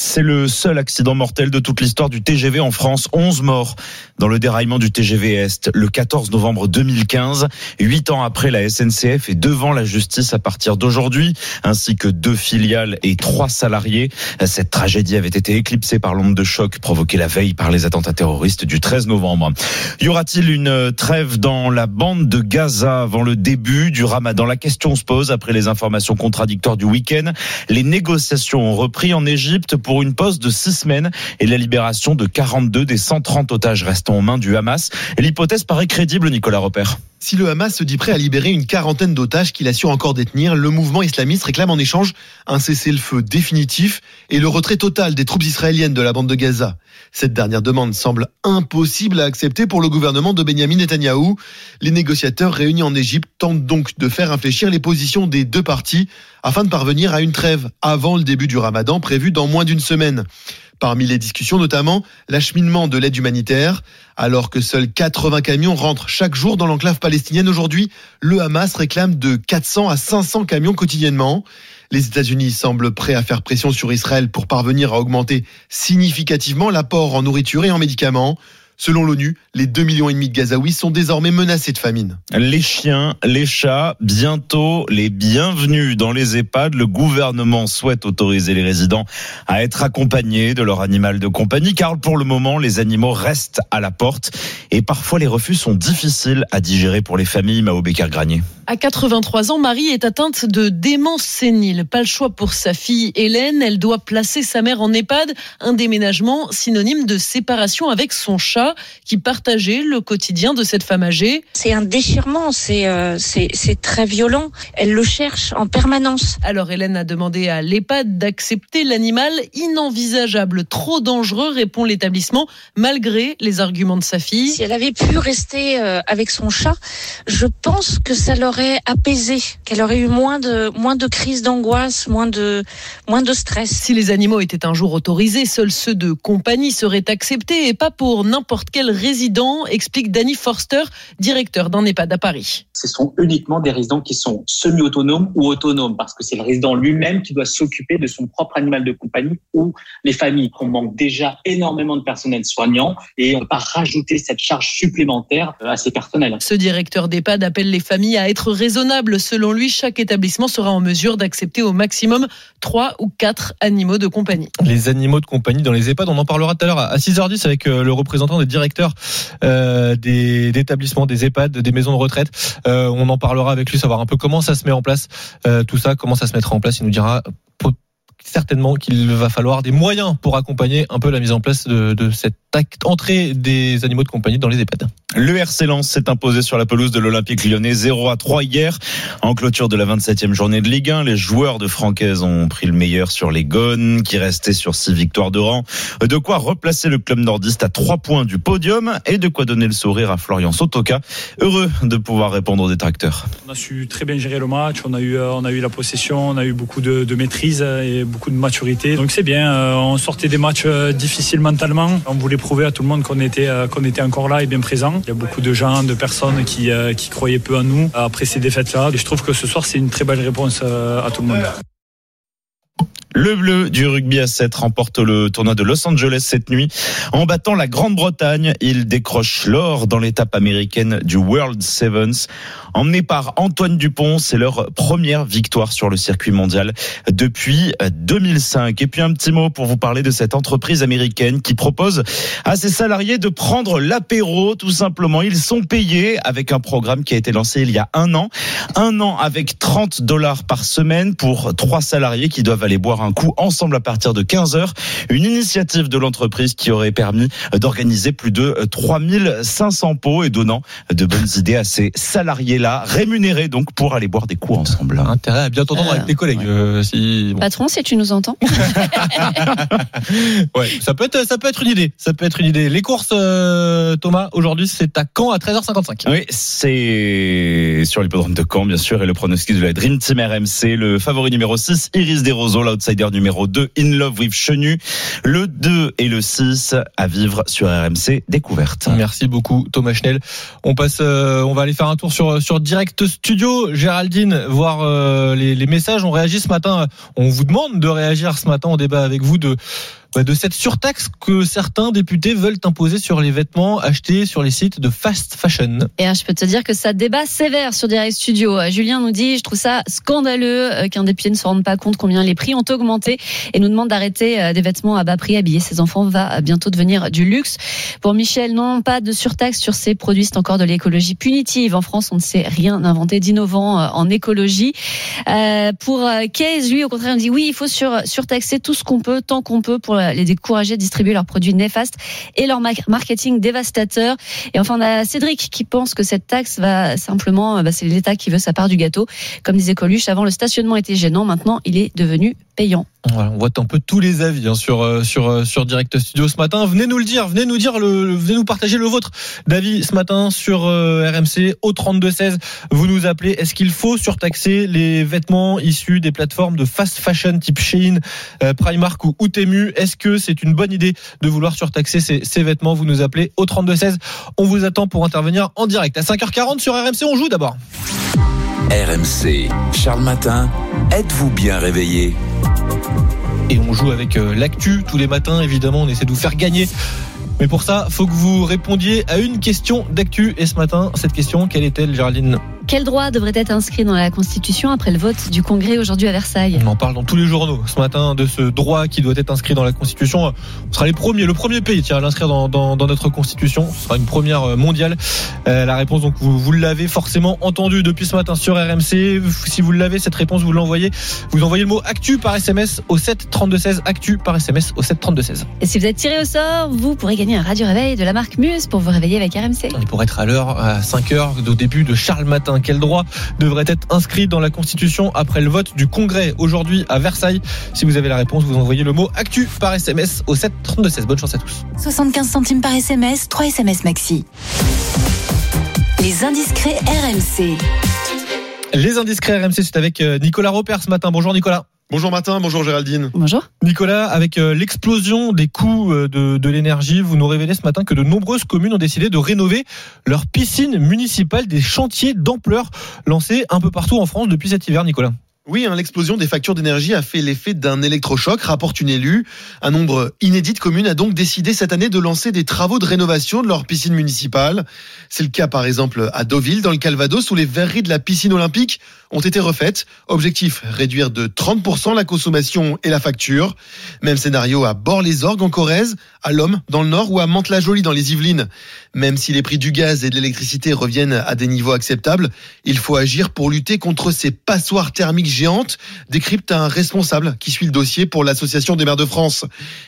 C'est le seul accident mortel de toute l'histoire du TGV en France. 11 morts dans le déraillement du TGV Est le 14 novembre 2015. Huit ans après, la SNCF est devant la justice à partir d'aujourd'hui, ainsi que deux filiales et trois salariés. Cette tragédie avait été éclipsée par l'onde de choc provoquée la veille par les attentats terroristes du 13 novembre. Y aura-t-il une trêve dans la bande de Gaza avant le début du ramadan? La question se pose après les informations contradictoires du week-end. Les négociations ont repris en Égypte une pause de six semaines et la libération de 42 des 130 otages restant aux mains du Hamas. L'hypothèse paraît crédible, Nicolas Repère. Si le Hamas se dit prêt à libérer une quarantaine d'otages qu'il assure encore détenir, le mouvement islamiste réclame en échange un cessez-le-feu définitif et le retrait total des troupes israéliennes de la bande de Gaza. Cette dernière demande semble impossible à accepter pour le gouvernement de Benjamin Netanyahou. Les négociateurs réunis en Égypte tentent donc de faire infléchir les positions des deux parties afin de parvenir à une trêve avant le début du ramadan prévu dans moins d'une semaine. Parmi les discussions, notamment l'acheminement de l'aide humanitaire. Alors que seuls 80 camions rentrent chaque jour dans l'enclave palestinienne aujourd'hui, le Hamas réclame de 400 à 500 camions quotidiennement. Les États-Unis semblent prêts à faire pression sur Israël pour parvenir à augmenter significativement l'apport en nourriture et en médicaments. Selon l'ONU, les 2 millions et demi de Gazaouis sont désormais menacés de famine. Les chiens, les chats, bientôt les bienvenus dans les EHPAD. Le gouvernement souhaite autoriser les résidents à être accompagnés de leur animal de compagnie, car pour le moment, les animaux restent à la porte et parfois les refus sont difficiles à digérer pour les familles. Mao Becker-Granier. À 83 ans, Marie est atteinte de démence sénile. Pas le choix pour sa fille Hélène. Elle doit placer sa mère en EHPAD. Un déménagement synonyme de séparation avec son chat qui partageait le quotidien de cette femme âgée. C'est un déchirement, c'est euh, très violent. Elle le cherche en permanence. Alors Hélène a demandé à l'EHPAD d'accepter l'animal inenvisageable, trop dangereux, répond l'établissement, malgré les arguments de sa fille. Si elle avait pu rester euh, avec son chat, je pense que ça l'aurait apaisée, qu'elle aurait eu moins de moins de crises d'angoisse, moins de moins de stress. Si les animaux étaient un jour autorisés, seuls ceux de compagnie seraient acceptés et pas pour n'importe quel résident, explique Danny Forster, directeur d'un EHPAD à Paris. Ce sont uniquement des résidents qui sont semi-autonomes ou autonomes parce que c'est le résident lui-même qui doit s'occuper de son propre animal de compagnie ou les familles. On manque déjà énormément de personnel soignant et on ne peut pas rajouter cette charge supplémentaire à ces personnels. Ce directeur d'EHPAD appelle les familles à être raisonnables. Selon lui, chaque établissement sera en mesure d'accepter au maximum trois ou quatre animaux de compagnie. Les animaux de compagnie dans les EHPAD, on en parlera tout à l'heure à 6h10 avec euh, le représentant des directeurs euh, des d'établissements, des EHPAD, des maisons de retraite. Euh, on en parlera avec lui, savoir un peu comment ça se met en place, euh, tout ça, comment ça se mettra en place. Il nous dira certainement qu'il va falloir des moyens pour accompagner un peu la mise en place de, de cette acte, entrée des animaux de compagnie dans les EHPAD. Le RC Lens s'est imposé sur la pelouse de l'Olympique lyonnais 0 à 3 hier en clôture de la 27e journée de Ligue 1. Les joueurs de Francaise ont pris le meilleur sur les Gones qui restaient sur 6 victoires de rang. De quoi replacer le club nordiste à 3 points du podium et de quoi donner le sourire à Florian Sotoka, heureux de pouvoir répondre aux détracteurs. On a su très bien gérer le match, on a eu, on a eu la possession, on a eu beaucoup de, maîtrise et beaucoup de maturité. Donc c'est bien, euh, on sortait des matchs euh, difficiles mentalement. On voulait prouver à tout le monde qu'on était, euh, qu'on était encore là et bien présent. Il y a beaucoup de gens, de personnes qui, qui croyaient peu en nous après ces défaites-là. Et je trouve que ce soir, c'est une très belle réponse à tout le monde. Le bleu du rugby à 7 remporte le tournoi de Los Angeles cette nuit en battant la Grande-Bretagne. Il décroche l'or dans l'étape américaine du World Sevens. Emmené par Antoine Dupont, c'est leur première victoire sur le circuit mondial depuis 2005. Et puis un petit mot pour vous parler de cette entreprise américaine qui propose à ses salariés de prendre l'apéro tout simplement. Ils sont payés avec un programme qui a été lancé il y a un an. Un an avec 30 dollars par semaine pour trois salariés qui doivent aller boire un coup ensemble à partir de 15 heures. Une initiative de l'entreprise qui aurait permis d'organiser plus de 3500 pots et donnant de bonnes idées à ces salariés-là, rémunérés donc pour aller boire des coups ensemble. Intérêt à bien t'entendre Euh, avec tes collègues. euh, si... bon. Patron, si tu nous entends. Ouais, ça peut être, ça peut être une idée. Ça peut être une idée. Les courses, euh, Thomas, aujourd'hui, c'est à Caen à 13h55. Oui, c'est sur l'hippodrome de Caen, bien sûr, et le pronostic de la Dream Team RMC, le favori numéro 6, Iris Desroseaux, l'outsider numéro 2, In Love with Chenu, le 2 et le 6 à vivre sur RMC Découverte. Merci beaucoup Thomas Schnell. On passe, euh, on va aller faire un tour sur sur Direct Studio. Géraldine, voir euh, les, messages. On réagit ce matin. On vous demande de réagir ce matin au débat avec vous de de cette surtaxe que certains députés veulent imposer sur les vêtements achetés sur les sites de fast fashion. Et hein, je peux te dire que ça débat sévère sur Direct Studio. Euh, Julien nous dit, je trouve ça scandaleux euh, qu'un député ne se rende pas compte combien les prix ont augmenté et nous demande d'arrêter euh, des vêtements à bas prix. Habiller ses enfants va bientôt devenir du luxe. Pour Michel, non, pas de surtaxe sur ces produits. C'est encore de l'écologie punitive. En France, on ne sait rien inventer d'innovant en écologie. Pour Case, lui, au contraire, on dit oui, il faut sur, surtaxer tout ce qu'on peut, tant qu'on peut, pour les décourager de distribuer leurs produits néfastes et leur ma- marketing dévastateur. Et enfin, on a Cédric qui pense que cette taxe va simplement, euh, bah, c'est l'État qui veut sa part du gâteau. Comme disait Coluche, avant le stationnement était gênant, maintenant il est devenu on voit un peu tous les avis hein, sur euh, sur euh, sur Direct Studio ce matin. Venez nous le dire, venez nous dire le, venez nous partager le vôtre d'avis ce matin sur euh, RMC au 32 16. Vous nous appelez. Est-ce qu'il faut surtaxer les vêtements issus des plateformes de fast fashion type Shein, Primark ou Outemu? Est-ce que c'est une bonne idée de vouloir surtaxer ces, ces vêtements? Vous nous appelez au 32 16. On vous attend pour intervenir en direct à 5h40 sur RMC. On joue d'abord. RMC, Charles Matin, êtes-vous bien réveillé? Et on joue avec euh, l'actu tous les matins, évidemment, on essaie de vous faire gagner. Mais pour ça, faut que vous répondiez à une question d'actu. Et ce matin, cette question, quelle est-elle, Géraldine? Quel droit devrait être inscrit dans la Constitution après le vote du Congrès aujourd'hui à Versailles? On en parle dans tous les journaux ce matin de ce droit qui doit être inscrit dans la Constitution. On sera les premiers, le premier pays tiens, à l'inscrire dans, dans, dans notre Constitution. Ce sera une première euh, mondiale. Euh, la réponse, donc, vous, vous l'avez forcément entendu depuis ce matin sur RMC. Si vous l'avez, cette réponse, vous l'envoyez. Vous envoyez le mot actu par SMS au 7 32 16. Actu par SMS au 7 32 16. Et si vous êtes tiré au sort, vous pourrez gagner un radio réveil de la marque Muse pour vous réveiller avec RMC. Et pour être à l'heure, à 5 heures au début de Charles Matin, quel droit devrait être inscrit dans la Constitution après le vote du Congrès aujourd'hui à Versailles Si vous avez la réponse, vous envoyez le mot actu par SMS au 7 32 16. Bonne chance à tous. 75 centimes par SMS, 3 SMS maxi. Les indiscrets RMC. Les indiscrets RMC, c'est avec euh, Nicolas Robert ce matin. Bonjour Nicolas. Bonjour Martin, bonjour Géraldine. Bonjour. Nicolas, avec euh, l'explosion des coûts euh, de, de l'énergie, vous nous révélez ce matin que de nombreuses communes ont décidé de rénover leurs piscines municipales, des chantiers d'ampleur lancés un peu partout en France depuis cet hiver, Nicolas. Oui, hein, l'explosion des factures d'énergie a fait l'effet d'un électrochoc, rapporte une élue. Un nombre inédit de communes a donc décidé cette année de lancer des travaux de rénovation de leurs piscines municipales. C'est le cas par exemple à Deauville, dans le Calvados, où les verreries de la piscine olympique ont été refaites. Objectif, réduire de 30% la consommation et la facture. Même scénario à Bord-les-Orgues en Corrèze, à Lomme dans le Nord ou à Mantes-la-Jolie dans les Yvelines. Même si les prix du gaz et de l'électricité reviennent à des niveaux acceptables, il faut agir pour lutter contre ces passoires thermiques géantes, décrypte un responsable qui suit le dossier pour l'Association des maires de France.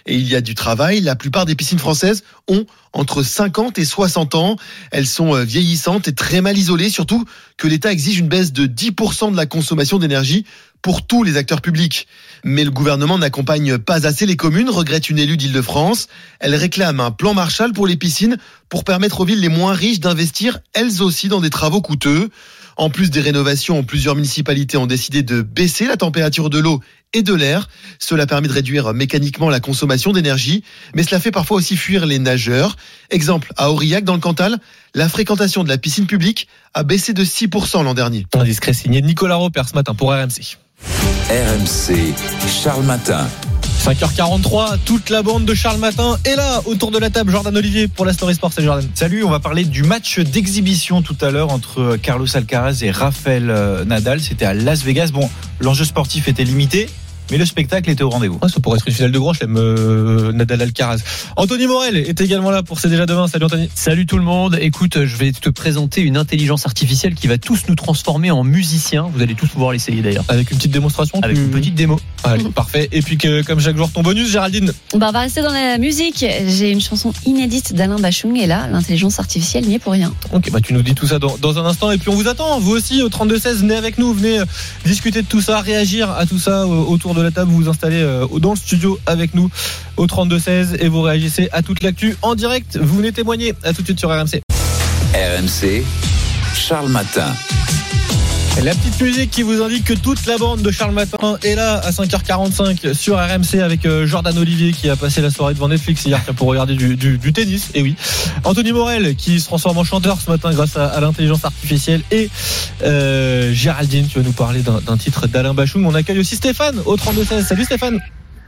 Et il y a du travail, la plupart des piscines françaises entre 50 et 60 ans. Elles sont euh, vieillissantes et très mal isolées, surtout que l'État exige une baisse de 10% de la consommation d'énergie pour tous les acteurs publics. Mais le gouvernement n'accompagne pas assez les communes, regrette une élue d'Île-de-France. Elle réclame un plan Marshall pour les piscines pour permettre aux villes les moins riches d'investir elles aussi dans des travaux coûteux. En plus des rénovations, plusieurs municipalités ont décidé de baisser la température de l'eau et de l'air. Cela permet de réduire mécaniquement la consommation d'énergie, mais cela fait parfois aussi fuir les nageurs. Exemple, à Aurillac, dans le Cantal, la fréquentation de la piscine publique a baissé de 6% l'an dernier. Un discret signé Nicolas Roper ce matin pour RMC. RMC, Charles Matin. 5h43, toute la bande de Charles Matin est là autour de la table. Jordan Olivier pour la Story Sport. Salut Jordan. Salut, on va parler du match d'exhibition tout à l'heure entre Carlos Alcaraz et Rafael euh, Nadal. C'était à Las Vegas. Bon, l'enjeu sportif était limité. Mais le spectacle était au rendez-vous. Ouais, ça pourrait être une finale de grand chelem, euh, Nadal Alcaraz. Anthony Morel est également là pour C'est déjà demain. Salut Anthony. Salut tout le monde. Écoute, je vais te présenter une intelligence artificielle qui va tous nous transformer en musiciens. Vous allez tous pouvoir l'essayer d'ailleurs. Avec une petite démonstration Avec tu- une petite démo. Allez, parfait. Et puis que, comme chaque jour, ton bonus, Géraldine. Bah, on va rester dans la musique. J'ai une chanson inédite d'Alain Bachung et là, l'intelligence artificielle n'y est pour rien. Ok, bah tu nous dis tout ça dans, dans un instant et puis on vous attend. Vous aussi au 32 16, venez avec nous, venez euh, discuter de tout ça, réagir à tout ça autour de la table. Vous vous installez euh, dans le studio avec nous au 32 16 et vous réagissez à toute l'actu en direct. Vous venez témoigner. À tout de suite sur RMC. RMC, Charles Matin. La petite musique qui vous indique que toute la bande de Charles Matin est là à 5h45 sur RMC avec euh, Jordan Olivier qui a passé la soirée devant Netflix hier pour regarder du, du- du tennis. Et oui, Anthony Morel qui se transforme en chanteur ce matin grâce à, à l'intelligence artificielle et euh, Géraldine, tu vas nous parler d'un d'un titre d'Alain Bachung. On accueille aussi Stéphane au 32 16. Salut Stéphane.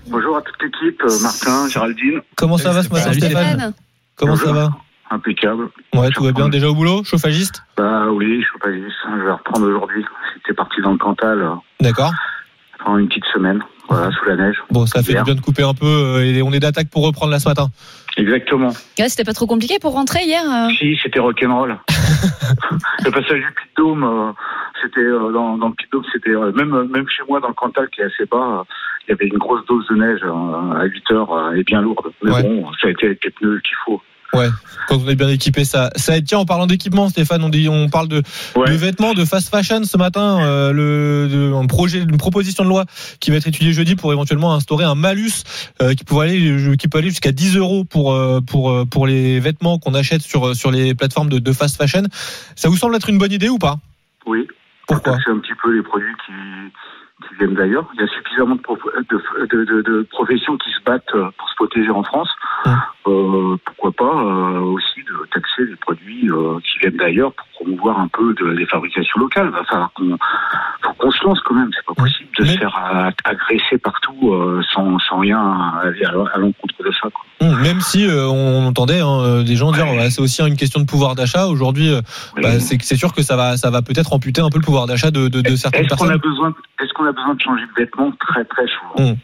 Bonjour à toute l'équipe, euh, Martin, Géraldine. Comment ça va ce matin Stéphane. Comment ça va Impeccable. Ouais, tout va bien. Déjà au boulot, chauffagiste? Bah oui, pas juste. Je vais reprendre aujourd'hui. J'étais parti dans le Cantal euh, D'accord. pendant une petite semaine, voilà, sous la neige. Bon, ça fait du bien de couper un peu euh, et on est d'attaque pour reprendre là ce matin. Exactement. Ouais, C'était pas trop compliqué pour rentrer hier euh? Si, c'était rock'n'roll. le passage du Puy de Dôme, euh, c'était euh, dans, dans le Puy de Dôme, c'était même même chez moi dans le Cantal qui est assez bas, il y avait une grosse dose de neige euh, à 8 heures et bien lourde. Mais Ouais. bon, ça a été avec les pneus qu'il faut. Ouais, quand on est bien équipé, ça, ça aide. Tiens, en parlant d'équipement, Stéphane, on dit, on parle de, de vêtements, de fast fashion ce matin. euh, le, de- un projet, une proposition de loi qui va être étudiée jeudi pour éventuellement instaurer un malus euh, qui pourrait aller, qui peut aller jusqu'à 10 euros pour euh, pour euh, pour les vêtements qu'on achète sur sur les plateformes de, de fast fashion. Ça vous semble être une bonne idée ou pas? Oui. Pourquoi? C'est un petit peu les produits qui, qui viennent d'ailleurs. Il y a suffisamment de, prof- de, de, de- de professions qui se battent euh, pour se protéger en France. Euh, pourquoi pas euh, aussi de taxer les produits euh, qui viennent d'ailleurs pour promouvoir un peu des fabrications locales. Il va falloir qu'on faut qu'on se lance quand même. C'est pas possible de se faire agresser partout sans, sans rien aller à, à l'encontre de ça. quoi. Hum, Même si on entendait hein, des gens dire c'est aussi une question de pouvoir d'achat. Aujourd'hui, bah, c'est sûr que ça va ça va peut-être amputer un peu le pouvoir d'achat de, certaines Est-ce qu'on personnes. a besoin est-ce qu'on a besoin de changer de vêtements très très souvent Hum.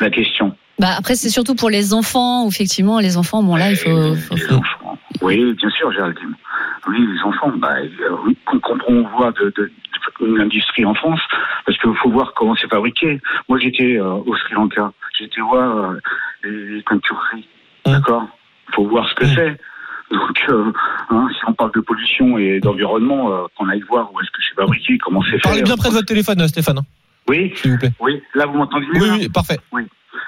La question. Bah après c'est surtout pour les enfants où effectivement les enfants bon là il faut, faut- Les enfants. Oui, bien sûr, Géraldine. Oui, les enfants, bah, euh, oui, quand, on voit de, de, de l'industrie en France, parce qu'il faut voir comment c'est fabriqué. Moi, j'étais euh, au Sri Lanka, j'étais voir euh, les, teintureries, d'accord? Il faut voir ce que c'est. Donc, euh, hein, si on parle de pollution et d'environnement, euh, qu'on aille voir où est-ce que c'est fabriqué, comment c'est fait. Parlez bien près de votre téléphone, euh, Stéphane. Oui, s'il vous plaît. Oui, là vous m'entendez Oui, oui, parfait. Oui.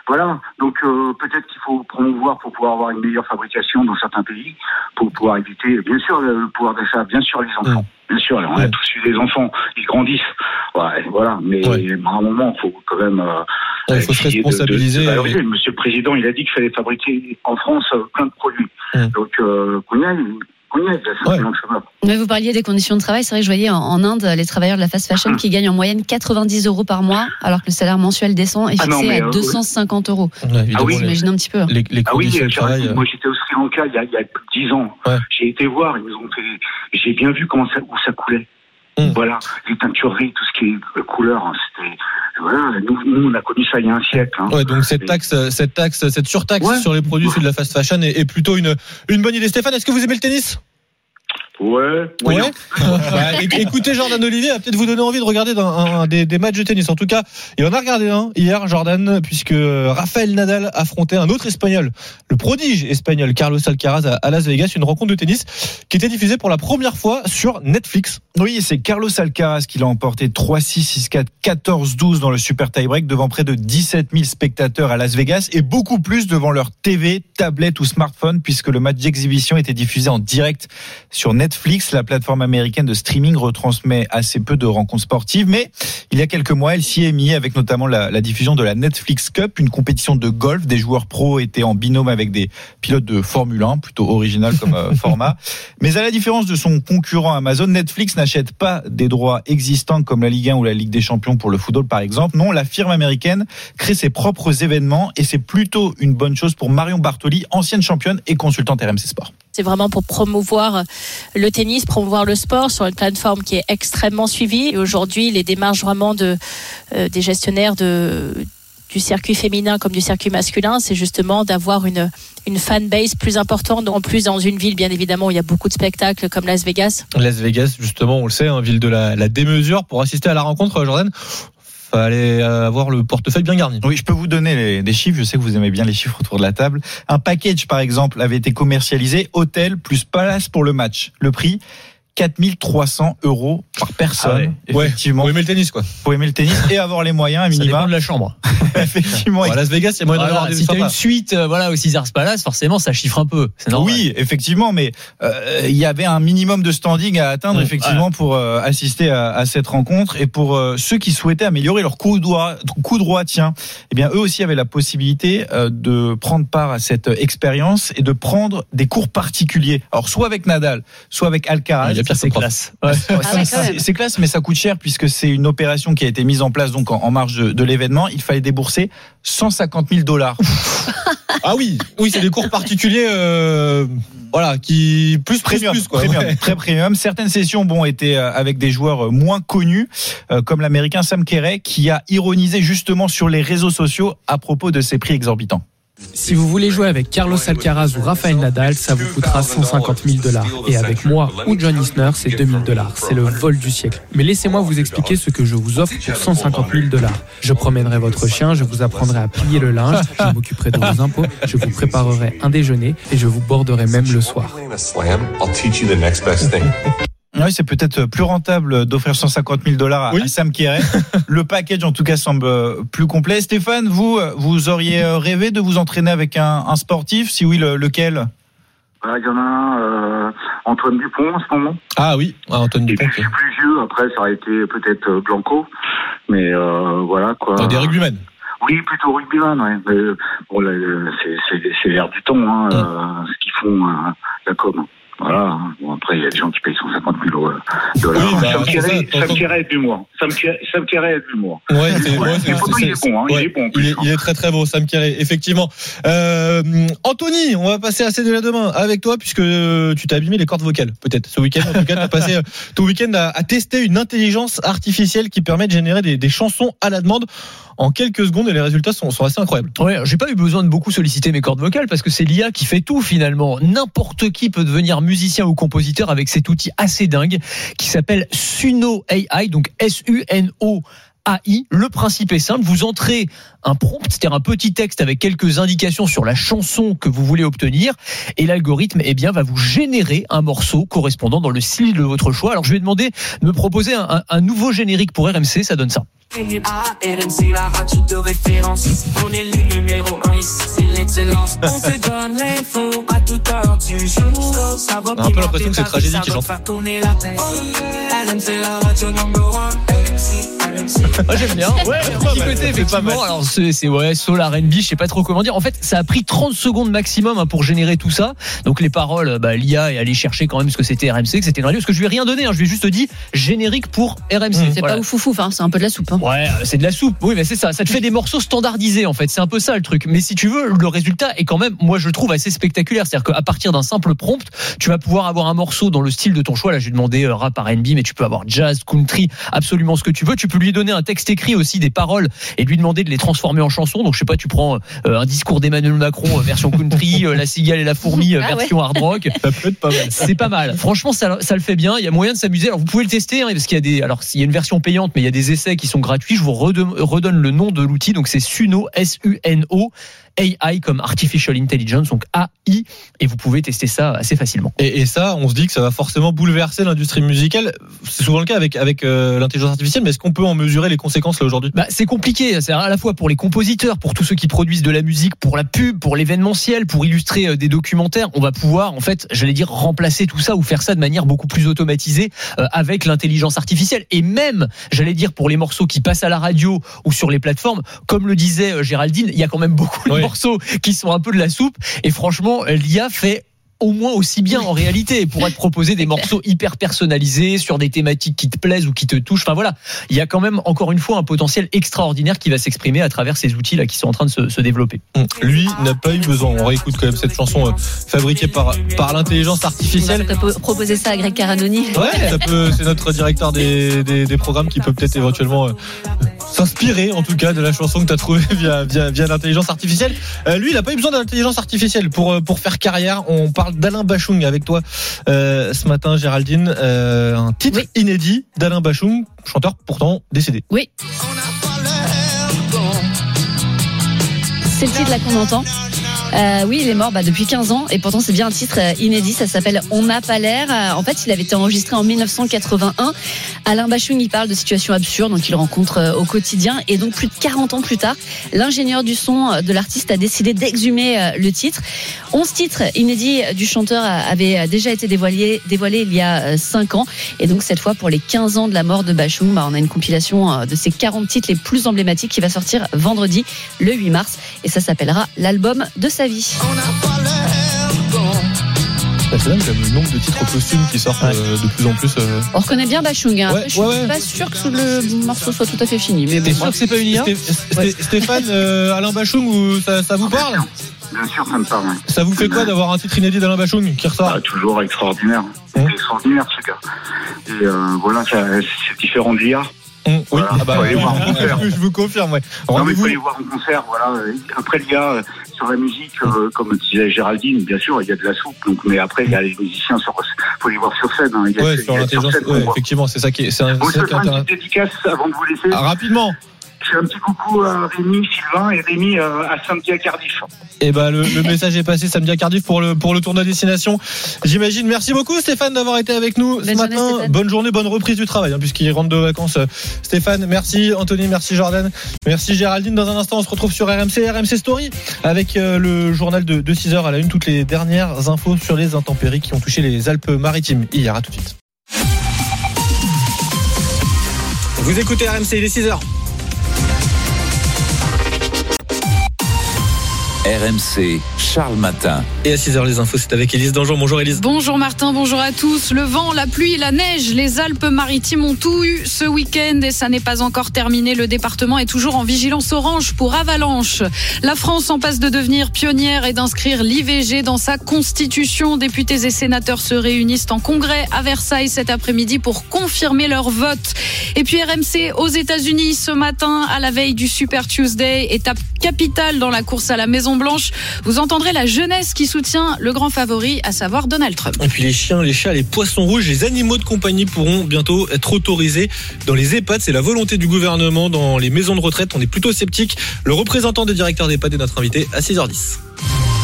Voilà, donc euh, peut-être qu'il faut promouvoir pour pouvoir avoir une meilleure fabrication dans certains pays, pour pouvoir éviter, bien sûr, le pouvoir d'achat, bien sûr les enfants, bien sûr, on a tous eu des enfants, ils grandissent, ouais, voilà, mais à un moment, il faut quand même... euh, Ouais, il faut se essayer de- de- de responsabiliser. valoriser. Monsieur le Président, il a dit qu'il fallait fabriquer en France euh, plein de produits, donc euh, qu'on va. Mais vous parliez des conditions de travail. C'est vrai que je voyais en, en Inde les travailleurs de la fast fashion qui gagnent en moyenne 90 euros par mois, alors que le salaire mensuel décent est Ah fixé non, mais, à euh, 250 euros. Ah oui, Vous imaginez un petit peu. hein. Les, les ah oui, conditions de Géraldine, travail. euh, moi j'étais au Sri Lanka il y a, il y a plus de 10 ans. J'ai été voir, ils nous ont fait. J'ai bien vu comment ça, où ça coulait. Hum. Voilà, les teintureries, tout ce qui est euh, couleur, hein, c'était. Voilà, nous, nous, on a connu ça il y a un siècle. hein. Ouais, donc cette taxe, euh, cette taxe, cette surtaxe Ouais. sur les produits de la fast fashion est, est plutôt une, une bonne idée. Stéphane, est-ce que vous aimez le tennis? Ouais. Ouais. Bah, éc- écoutez, Jordan Olivier va peut-être vous donner envie de regarder dans un, un des, des matchs de tennis. En tout cas, il en a regardé un hier, Jordan, puisque Rafael Nadal affrontait un autre Espagnol, le prodige espagnol Carlos Alcaraz à, à Las Vegas, une rencontre de tennis qui était diffusée pour la première fois sur Netflix. Oui, c'est Carlos Alcaraz qui l'a emporté 3-6, 6-4, 14-12 dans le super tie-break devant près de 17 000 spectateurs à Las Vegas et beaucoup plus devant leur TV, tablette ou smartphone puisque le match d'exhibition était diffusé en direct sur Netflix Netflix, la plateforme américaine de streaming, retransmet assez peu de rencontres sportives, mais il y a quelques mois, elle s'y est mise avec notamment la, la diffusion de la Netflix Cup, une compétition de golf. Des joueurs pros étaient en binôme avec des pilotes de Formule 1, plutôt original comme euh, format. Mais à la différence de son concurrent Amazon, Netflix n'achète pas des droits existants comme la Ligue 1 ou la Ligue des Champions pour le football par exemple. Non, la firme américaine crée ses propres événements et c'est plutôt une bonne chose pour Marion Bartoli, ancienne championne et consultante RMC Sport. C'est vraiment pour promouvoir le tennis, promouvoir le sport sur une plateforme qui est extrêmement suivie. Et aujourd'hui, les démarches vraiment de, euh, des gestionnaires de, du circuit féminin comme du circuit masculin, c'est justement d'avoir une, une fanbase plus importante. En plus, dans une ville, bien évidemment, où il y a beaucoup de spectacles comme Las Vegas. Las Vegas, justement, on le sait, hein, ville de la, la démesure. Pour assister à la rencontre, Jordan, fallait avoir le portefeuille bien garni. Oui, je peux vous donner des chiffres. Je sais que vous aimez bien les chiffres autour de la table. Un package, par exemple, avait été commercialisé hôtel plus palace pour le match. Le prix 4300 euros par personne. Ah ouais. Effectivement. Pour aimer le tennis, quoi. Pour aimer le tennis et avoir les moyens, à Ça minima. dépend de la chambre. Effectivement. À Las Vegas, il y a moyen d'avoir des si t'as une suite, euh, voilà, au Caesars Palace, forcément, ça chiffre un peu. Normal. Oui, effectivement, mais euh, il y avait un minimum de standing à atteindre Mmh, effectivement pour euh, assister à, à cette rencontre et pour euh, ceux qui souhaitaient améliorer leur coup droit, coup droit, tiens, eh bien eux aussi avaient la possibilité euh, de prendre part à cette expérience et de prendre des cours particuliers. Alors soit avec Nadal, soit avec Alcaraz. C'est classe. Ouais, Ah c'est mais ça coûte cher puisque c'est une opération qui a été mise en place donc en, en marge de, de l'événement. Il fallait débourser 150 000 dollars. Ah oui, oui, c'est des cours particuliers, euh, voilà, qui plus plus Premium, plus quoi. premium, Ouais. très premium. Certaines sessions, bon, étaient euh, avec des joueurs euh, moins connus, euh, comme l'américain Sam Kerray, qui a ironisé justement sur les réseaux sociaux à propos de ces prix exorbitants. Si vous voulez jouer avec Carlos Alcaraz ou Rafael Nadal, ça vous coûtera 150 000 dollars. Et avec moi ou John Isner, c'est 2000 dollars. C'est le vol du siècle. Mais laissez-moi vous expliquer ce que je vous offre pour 150 000 dollars. Je promènerai votre chien, je vous apprendrai à plier le linge, je m'occuperai de vos impôts, je vous préparerai un déjeuner et je vous borderai même le soir. Oui, c'est peut-être plus rentable d'offrir 150 000 dollars à, Oui. à Sam Kerray. Le package, en tout cas, semble euh, plus complet. Stéphane, vous, euh, vous auriez euh, rêvé de vous entraîner avec un, un sportif? Si oui, le- lequel? Ah, Il y en a un, euh, Antoine Dupont en ce moment. Ah oui, ah, Antoine Dupont. puis je suis plus vieux, après ça aurait été peut-être euh, Blanco. Mais euh, voilà quoi. Ah, des rugbymen. Oui, plutôt rugbyman, ouais. Mais, euh, bon, là, euh, c'est- l'air du temps, hein, euh, ce qu'ils font, euh, la com. Voilà. hein. Bon, après, il y a des gens qui payent 150 000 euh, dollars. Oui, bah, c'est ça, Kerray est d'humour. Sam Kerray Sam Kerray est d'humour. Ouais, c'est ouais, c'est- c'est- il est bon, hein, il ouais, est bon. en il est, il est très très beau, Sam Kerray, effectivement. Euh, Anthony, on va passer à CD la demain avec toi puisque tu t'as abîmé les cordes vocales, peut-être ce week-end. En tout cas, tu as passé euh, ton week-end à, à tester une intelligence artificielle qui permet de générer des, des chansons à la demande en quelques secondes et les résultats sont, sont assez incroyables. Ouais, j'ai pas eu besoin de beaucoup solliciter mes cordes vocales parce que c'est l'IA qui fait tout finalement. N'importe qui peut devenir musicien ou compositeur avec cet outil assez dingue qui s'appelle Suno AI, donc S-U-N-O. AI. Le principe est simple, vous entrez un prompt, c'est-à-dire un petit texte avec quelques indications sur la chanson que vous voulez obtenir, et l'algorithme eh bien, va vous générer un morceau correspondant dans le style de votre choix. Alors je vais demander de me proposer un, un- un nouveau générique pour RMC, ça donne ça. RMC, la radio de référence. On est le numéro 1 ici, c'est l'excellence. On te donne l'info à toute heure du jour. Ça va On a un peu l'impression que c'est tragédie qui chante. faire tourner la tête. RMC, la radio number 1. J'aime bien. Ouais, petit côté, c'est pas effectivement. mal. Alors, c'est, c'est, ouais, soul R&B, je sais pas trop comment dire. En fait, ça a pris 30 secondes maximum hein, pour générer tout ça. Donc, les paroles, bah, l'IA est allé chercher quand même ce que c'était RMC, que c'était une radio. Parce que je lui ai rien donné, hein. je lui ai juste dit générique pour RMC. C'est Voilà. pas ouf hein, c'est un peu de la soupe. hein. Ouais, euh, c'est de la soupe. Oui, mais c'est ça. Ça te fait des morceaux standardisés, en fait. C'est un peu ça le truc. Mais si tu veux, le résultat est quand même, moi, je trouve assez spectaculaire. C'est-à-dire qu'à partir d'un simple prompt, tu vas pouvoir avoir un morceau dans le style de ton choix. Là, j'ai demandé euh, rap R&B, mais tu peux avoir jazz, country, absolument ce que tu veux. Tu peux lui donner un texte écrit aussi, des paroles, et lui demander de les transformer en chansons. Donc, je sais pas, tu prends euh, un discours d'Emmanuel Macron euh, version country, euh, la cigale et la fourmi Ah ouais. version hard rock. Ça peut être pas mal. C'est pas mal. Franchement, ça, ça le fait bien. Il y a moyen de s'amuser. Alors, vous pouvez le tester, hein, parce qu'il y a des, alors, s'il y a une version payante, mais il y a des essais qui sont gratuits. Je vous redonne, redonne le nom de l'outil. Donc, c'est Suno, S-U-N-O. AI comme Artificial Intelligence, donc AI, et vous pouvez tester ça assez facilement. Et, et ça, on se dit que ça va forcément bouleverser l'industrie musicale. C'est souvent le cas avec, avec euh, l'intelligence artificielle, mais est-ce qu'on peut en mesurer les conséquences là aujourd'hui? Bah, C'est compliqué, c'est à la fois pour les compositeurs, pour tous ceux qui produisent de la musique, pour la pub, pour l'événementiel, pour illustrer euh, des documentaires. On va pouvoir, en fait, j'allais dire, remplacer tout ça ou faire ça de manière beaucoup plus automatisée euh, avec l'intelligence artificielle. Et même, j'allais dire, pour les morceaux qui passent à la radio ou sur les plateformes, comme le disait Géraldine, il y a quand même beaucoup de Oui. Qui sont un peu de la soupe. Et franchement, l'IA fait au moins aussi bien en réalité pour être proposé des morceaux hyper personnalisés sur des thématiques qui te plaisent ou qui te touchent. Enfin voilà, il y a quand même encore une fois un potentiel extraordinaire qui va s'exprimer à travers ces outils là qui sont en train de se, se développer. Hum, Lui n'a pas eu besoin. On réécoute quand même cette chanson euh, fabriquée par, par l'intelligence artificielle. T'as po- proposé ça à Greg Caranoni. Ouais, ça peut, c'est notre directeur des, des, des programmes qui peut peut-être éventuellement euh, s'inspirer, en tout cas, de la chanson que tu as trouvée via, via, via l'intelligence artificielle. Euh, lui, il n'a pas eu besoin d'intelligence artificielle pour, euh, pour faire carrière. On parle d'Alain Bachung avec toi euh, ce matin, Géraldine. Euh, un titre inédit d'Alain Bachung, chanteur pourtant décédé. Oui. C'est le titre là qu'on entend. Euh, oui, il est mort bah, depuis 15 ans et pourtant c'est bien un titre euh, inédit. Ça s'appelle On n'a pas l'air. Euh, En fait, il avait été enregistré en 1981. Alain Bachung, il parle de situations absurdes qu'il rencontre euh, au quotidien et donc plus de 40 ans plus tard, l'ingénieur du son de l'artiste a décidé d'exhumer le titre. 11 titres inédits du chanteur avaient déjà été dévoilés, dévoilés il y a 5 ans et donc cette fois pour les 15 ans de la mort de Bachung, bah, on a une compilation de ces 40 titres les plus emblématiques qui va sortir vendredi le 8 mars et ça s'appellera l'album de sa vie. Bah, C'est dingue, comme le nombre de titres posthumes qui sortent euh, de plus en plus. euh. On reconnaît bien Bachung. Hein. Ouais, je suis ouais, ouais. pas sûr que le morceau soit tout à fait fini. Mais bon, bref. Sté- Sté- Stéphane, euh, Alain Bachung, ou ça, ça vous parle? Bien sûr, ça me parle. ouais. Ça vous fait quoi d'avoir un titre inédit d'Alain Bachung qui ressort? Ah, toujours extraordinaire. C'est extraordinaire ce gars. Et euh, voilà, c'est différent de l'IA. oui, Voilà, ah bah, faut aller voir en concert. je vous confirme, ouais. Non, mais il faut aller voir en concert, voilà. Après, l'IA, sur la musique, euh, comme disait Géraldine, bien sûr, il y a de la soupe. Donc, mais après, il y a les musiciens, sur, faut les voir sur scène. hein. Il y a, Ouais, il y a sur l'intelligence, ouais, effectivement, c'est ça qui est, c'est un- Bon, ça qui est dédicace avant de vous laisser. Ah, rapidement. Je fais un petit coucou à Rémi, Sylvain et Rémi euh, à Saint-Pierre Cardiff. Et ben le, le message est passé samedi à Cardiff pour le pour le tournoi destination. J'imagine. Merci beaucoup Stéphane d'avoir été avec nous ce matin. bonne journée, bonne reprise du travail hein, puisqu'il rentre de vacances. euh, Stéphane, merci Anthony, merci Jordan, merci Géraldine. Dans un instant, on se retrouve sur RMC, RMC Story avec euh, le journal de, de 6 heures à la une toutes les dernières infos sur les intempéries qui ont touché les Alpes-Maritimes hier. À tout de suite. Vous écoutez RMC, il est 6 RMC, Charles Matin. Et à 6h les infos, c'est avec Élise Dangean. Bonjour Élise. Bonjour Martin, bonjour à tous. Le vent, la pluie, la neige, les Alpes-Maritimes ont tout eu ce week-end et ça n'est pas encore terminé. Le département est toujours en vigilance orange pour avalanche. La France en passe de devenir pionnière et d'inscrire l'IVG dans sa constitution. Députés et sénateurs se réunissent en congrès à Versailles cet après-midi pour confirmer leur vote. Et puis RMC aux États-Unis ce matin à la veille du Super Tuesday, étape capitale dans la course à la Maison Blanche. Vous entendrez la jeunesse qui soutient le grand favori, à savoir Donald Trump. Et puis les chiens, les chats, les poissons rouges, les animaux de compagnie pourront bientôt être autorisés dans les EHPAD. C'est la volonté du gouvernement dans les maisons de retraite. On est plutôt sceptique. Le représentant des directeurs d'EHPAD est notre invité à 6h10.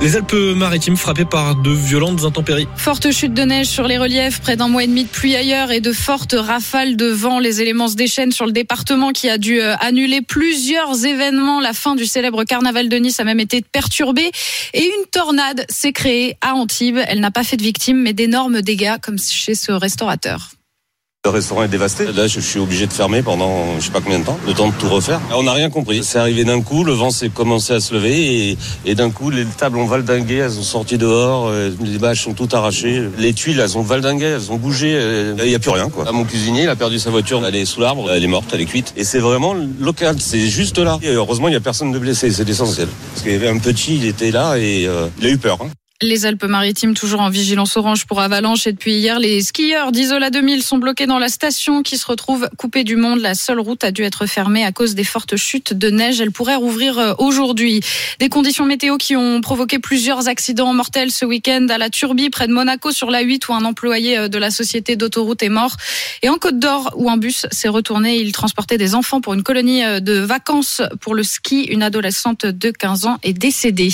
Les Alpes-Maritimes frappées par de violentes intempéries. Forte chute de neige sur les reliefs, près d'un mois et demi de pluie ailleurs et de fortes rafales de vent. Les éléments se déchaînent sur le département qui a dû euh, annuler plusieurs événements. La fin du célèbre carnaval de Nice a même été perturbée et une tornade s'est créée à Antibes. Elle n'a pas fait de victimes mais d'énormes dégâts comme chez ce restaurateur. Le restaurant est dévasté. Là, je suis obligé de fermer pendant je sais pas combien de temps, le temps de tout refaire. On n'a rien compris. C'est arrivé d'un coup, le vent s'est commencé à se lever et, et d'un coup, les tables ont valdingué, elles ont sorti dehors, euh, les bâches sont toutes arrachées. Les tuiles, elles ont valdingué, elles ont bougé. euh, Il n'y a plus rien, quoi. Là, mon cuisinier, il a perdu sa voiture, elle est sous l'arbre, elle est morte, elle est cuite. Et c'est vraiment local, c'est juste là. Et heureusement, il n'y a personne de blessé, c'est l'essentiel. Parce qu'il y avait un petit, il était là et euh, il a eu peur. hein. Les Alpes-Maritimes toujours en vigilance orange pour avalanche et depuis hier, les skieurs d'Isola 2000 sont bloqués dans la station qui se retrouve coupée du monde. La seule route a dû être fermée à cause des fortes chutes de neige. Elle pourrait rouvrir euh, aujourd'hui. Des conditions météo qui ont provoqué plusieurs accidents mortels ce week-end à la Turbie près de Monaco sur la 8 où un employé euh, de la société d'autoroute est mort et en Côte d'Or où un bus s'est retourné. Il transportait des enfants pour une colonie euh, de vacances pour le ski. Une adolescente de 15 ans est décédée.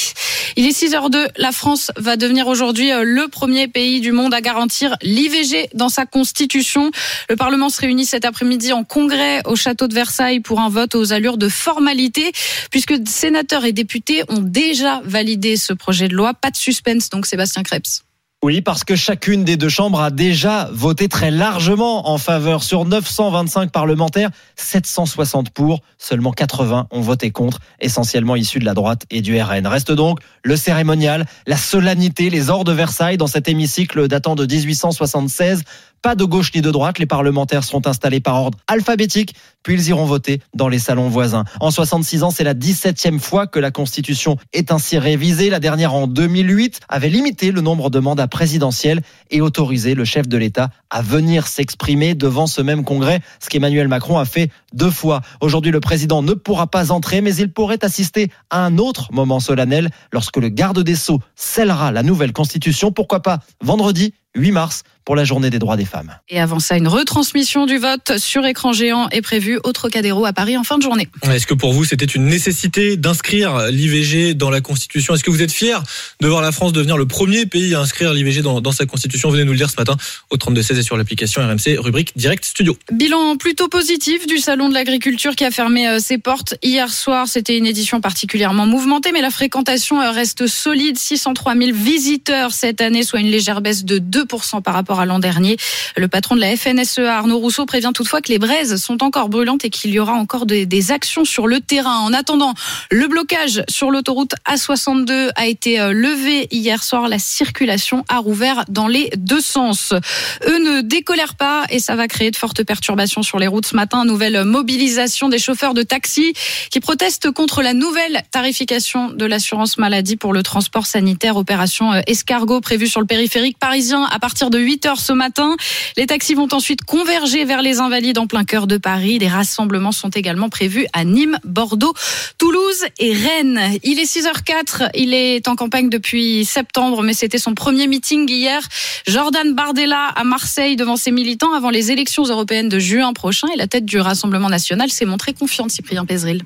Il est 6h02. La France va devenir aujourd'hui euh, le premier pays du monde à garantir l'IVG dans sa constitution. Le Parlement se réunit cet après-midi en congrès au château de Versailles pour un vote aux allures de formalité, puisque sénateurs et députés ont déjà validé ce projet de loi. Pas de suspense, donc Sébastien Krebs. Oui, parce que chacune des deux chambres a déjà voté très largement en faveur. Sur 925 parlementaires, 760 pour, seulement 80 ont voté contre, essentiellement issus de la droite et du RN. Reste donc le cérémonial, la solennité, les ors de Versailles dans cet hémicycle datant de 1876. Pas de gauche ni de droite, les parlementaires seront installés par ordre alphabétique, puis ils iront voter dans les salons voisins. En 66 ans, c'est la 17e fois que la Constitution est ainsi révisée. La dernière en 2008 avait limité le nombre de mandats présidentiels et autorisé le chef de l'État à venir s'exprimer devant ce même congrès, ce qu'Emmanuel Macron a fait deux fois. Aujourd'hui, le président ne pourra pas entrer, mais il pourrait assister à un autre moment solennel lorsque le garde des Sceaux scellera la nouvelle Constitution. Pourquoi pas vendredi 8 mars pour la journée des droits des femmes. Et avant ça, une retransmission du vote sur écran géant est prévue au Trocadéro à Paris en fin de journée. Est-ce que pour vous, c'était une nécessité d'inscrire l'IVG dans la Constitution? Est-ce que vous êtes fier de voir la France devenir le premier pays à inscrire l'IVG dans, dans, sa Constitution? Venez nous le dire ce matin au 32-16 et sur l'application RMC, rubrique Direct Studio. Bilan plutôt positif du Salon de l'Agriculture qui a fermé euh, ses portes hier soir. C'était une édition particulièrement mouvementée, mais la fréquentation euh, reste solide. 603 000 visiteurs cette année, soit une légère baisse de 2% par rapport à l'an dernier. Le patron de la FNSEA, Arnaud Rousseau, prévient toutefois que les braises sont encore brûlantes et qu'il y aura encore des, des, actions sur le terrain. En attendant, le blocage sur l'autoroute A62 a été euh, levé hier soir. La circulation a rouvert dans les deux sens. Eux ne décolèrent pas et ça va créer de fortes perturbations sur les routes ce matin. Nouvelle mobilisation des chauffeurs de taxi qui protestent contre la nouvelle tarification de l'assurance maladie pour le transport sanitaire. Opération euh, escargot prévue sur le périphérique parisien à partir de 8 heures ce matin. Les taxis vont ensuite converger vers les Invalides en plein cœur de Paris. Des rassemblements sont également prévus à Nîmes, Bordeaux, Toulouse et Rennes. Il est 6h04. Il est en campagne depuis septembre, mais c'était son premier meeting hier. Jordan Bardella à Marseille devant ses militants avant les élections européennes de juin prochain. Et la tête du Rassemblement national s'est montrée confiante, Cyprien Pézril.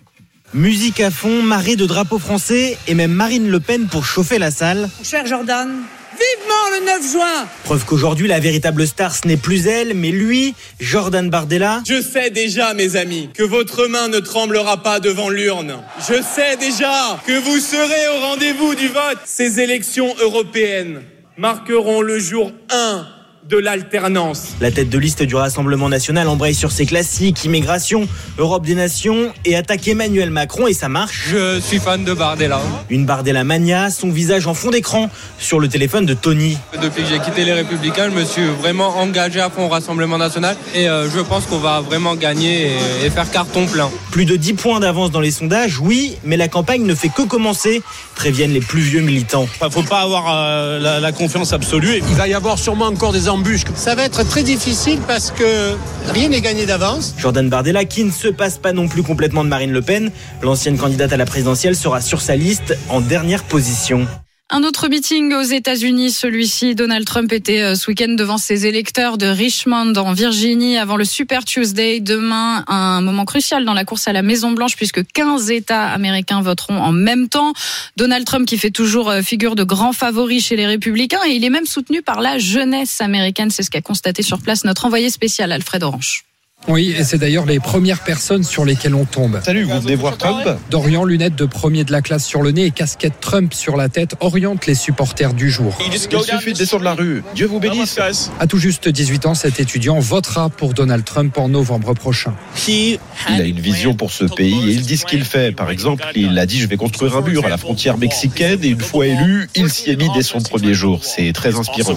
Musique à fond, marée de drapeaux français et même Marine Le Pen pour chauffer la salle. Cher Jordan, Vivement le 9 juin Preuve qu'aujourd'hui, la véritable star, ce n'est plus elle, mais lui, Jordan Bardella. Je sais déjà, mes amis, que votre main ne tremblera pas devant l'urne. Je sais déjà que vous serez au rendez-vous du vote. Ces élections européennes marqueront le jour 1 de l'alternance. La tête de liste du Rassemblement national embraye sur ses classiques, immigration, Europe des nations et attaque Emmanuel Macron et ça marche. Je suis fan de Bardella. Une Bardella mania, son visage en fond d'écran sur le téléphone de Tony. Depuis que j'ai quitté les Républicains, je me suis vraiment engagé à fond au Rassemblement national et euh, je pense qu'on va vraiment gagner et, faire carton plein. Plus de 10 points d'avance dans les sondages, oui, mais la campagne ne fait que commencer, préviennent les plus vieux militants. Il ne faut pas avoir euh, la, la, confiance absolue. Il va y avoir sûrement encore des Ça va être très difficile parce que rien n'est gagné d'avance. Jordan Bardella, qui ne se passe pas non plus complètement de Marine Le Pen, l'ancienne candidate à la présidentielle sera sur sa liste en dernière position. Un autre meeting aux États-Unis, celui-ci, Donald Trump était ce week-end devant ses électeurs de Richmond en Virginie avant le Super Tuesday. Demain, un moment crucial dans la course à la Maison Blanche puisque 15 États américains voteront en même temps. Donald Trump qui fait toujours figure de grand favori chez les républicains et il est même soutenu par la jeunesse américaine. C'est ce qu'a constaté sur place notre envoyé spécial Alfred Orange. Oui, et c'est d'ailleurs les premières personnes sur lesquelles on tombe. Salut, vous venez voir Trump Dorian, lunettes de premier de la classe sur le nez et casquette Trump sur la tête, oriente les supporters du jour. Il suffit de descendre la rue. Dieu vous bénisse. À tout juste 18 ans, cet étudiant votera pour Donald Trump en novembre prochain. Il a une vision pour ce pays et il dit ce qu'il fait. Par exemple, il a dit je vais construire un mur à la frontière mexicaine et une fois élu, il s'y est mis dès son premier jour. C'est très inspirant.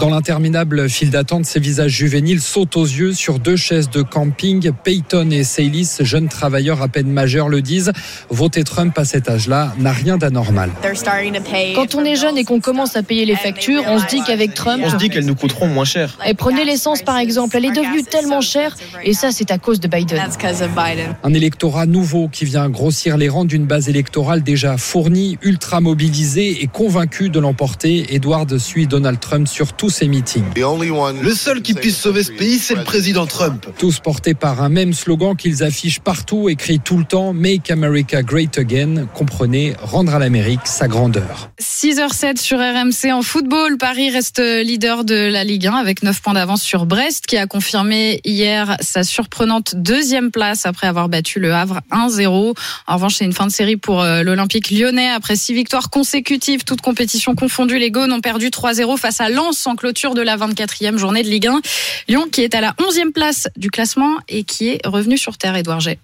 Dans l'interminable file d'attente, ces visages juvéniles sautent aux yeux sur deux chaises De camping, Peyton et Saylis, jeunes travailleurs à peine majeurs, le disent. Voter Trump à cet âge-là n'a rien d'anormal. Quand on est jeune et qu'on commence à payer les factures, on se dit qu'avec Trump. On se dit qu'elles nous coûteront moins cher. Et prenez l'essence par exemple, elle est devenue tellement chère et ça c'est à cause de Biden. Un électorat nouveau qui vient grossir les rangs d'une base électorale déjà fournie, ultra mobilisée et convaincue de l'emporter. Edward suit Donald Trump sur tous ses meetings. Le seul qui puisse sauver ce pays, c'est le président Trump. Tous portés par un même slogan qu'ils affichent partout, écrit tout le temps Make America Great Again. Comprenez, rendre à l'Amérique sa grandeur. 6h07 sur RMC en football. Paris reste leader de la Ligue 1 avec 9 points d'avance sur Brest qui a confirmé hier sa surprenante deuxième place après avoir battu le Havre 1-0. En revanche, c'est une fin de série pour euh, l'Olympique lyonnais. Après six victoires consécutives, toutes compétitions confondues, les Gaunes ont perdu 3-0 face à Lens en clôture de la 24e journée de Ligue 1. Lyon qui est à la 11e place du classement et qui est revenu sur terre, Edouard G.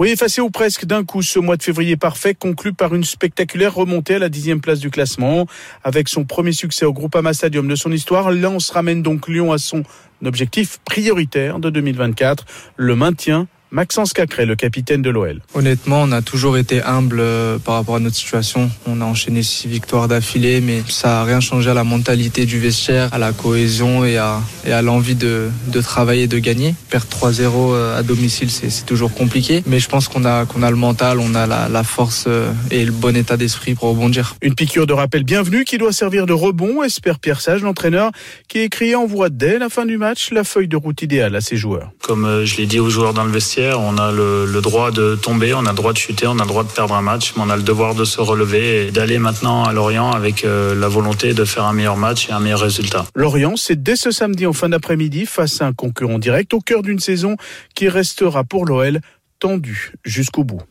Oui, effacé ou presque d'un coup ce mois de février parfait conclu par une spectaculaire remontée à la dixième place du classement. Avec son premier succès au Groupama Stadium de son histoire, Lens ramène donc Lyon à son objectif prioritaire de 2024, le maintien Maxence Cacré, le capitaine de l'OL. Honnêtement, on a toujours été humble euh, par rapport à notre situation. On a enchaîné six victoires d'affilée, mais ça n'a rien changé à la mentalité du vestiaire, à la cohésion et à, et à l'envie de, de travailler et de gagner. Perdre 3-0 euh, à domicile, c'est toujours compliqué, mais je pense qu'on a, qu'on a le mental, on a la, la force euh, et le bon état d'esprit pour rebondir. Une piqûre de rappel bienvenue qui doit servir de rebond, espère Pierre Sage, l'entraîneur, qui écrit en voix dès la fin du match la feuille de route idéale à ses joueurs. Comme je l'ai dit aux joueurs dans le vestiaire, on a le, le, droit de tomber, on a le droit de chuter, on a le droit de perdre un match, mais on a le devoir de se relever et d'aller maintenant à Lorient avec euh, la volonté de faire un meilleur match et un meilleur résultat. Lorient, c'est dès ce samedi en fin d'après-midi face à un concurrent direct au cœur d'une saison qui restera pour l'OL tendue jusqu'au bout.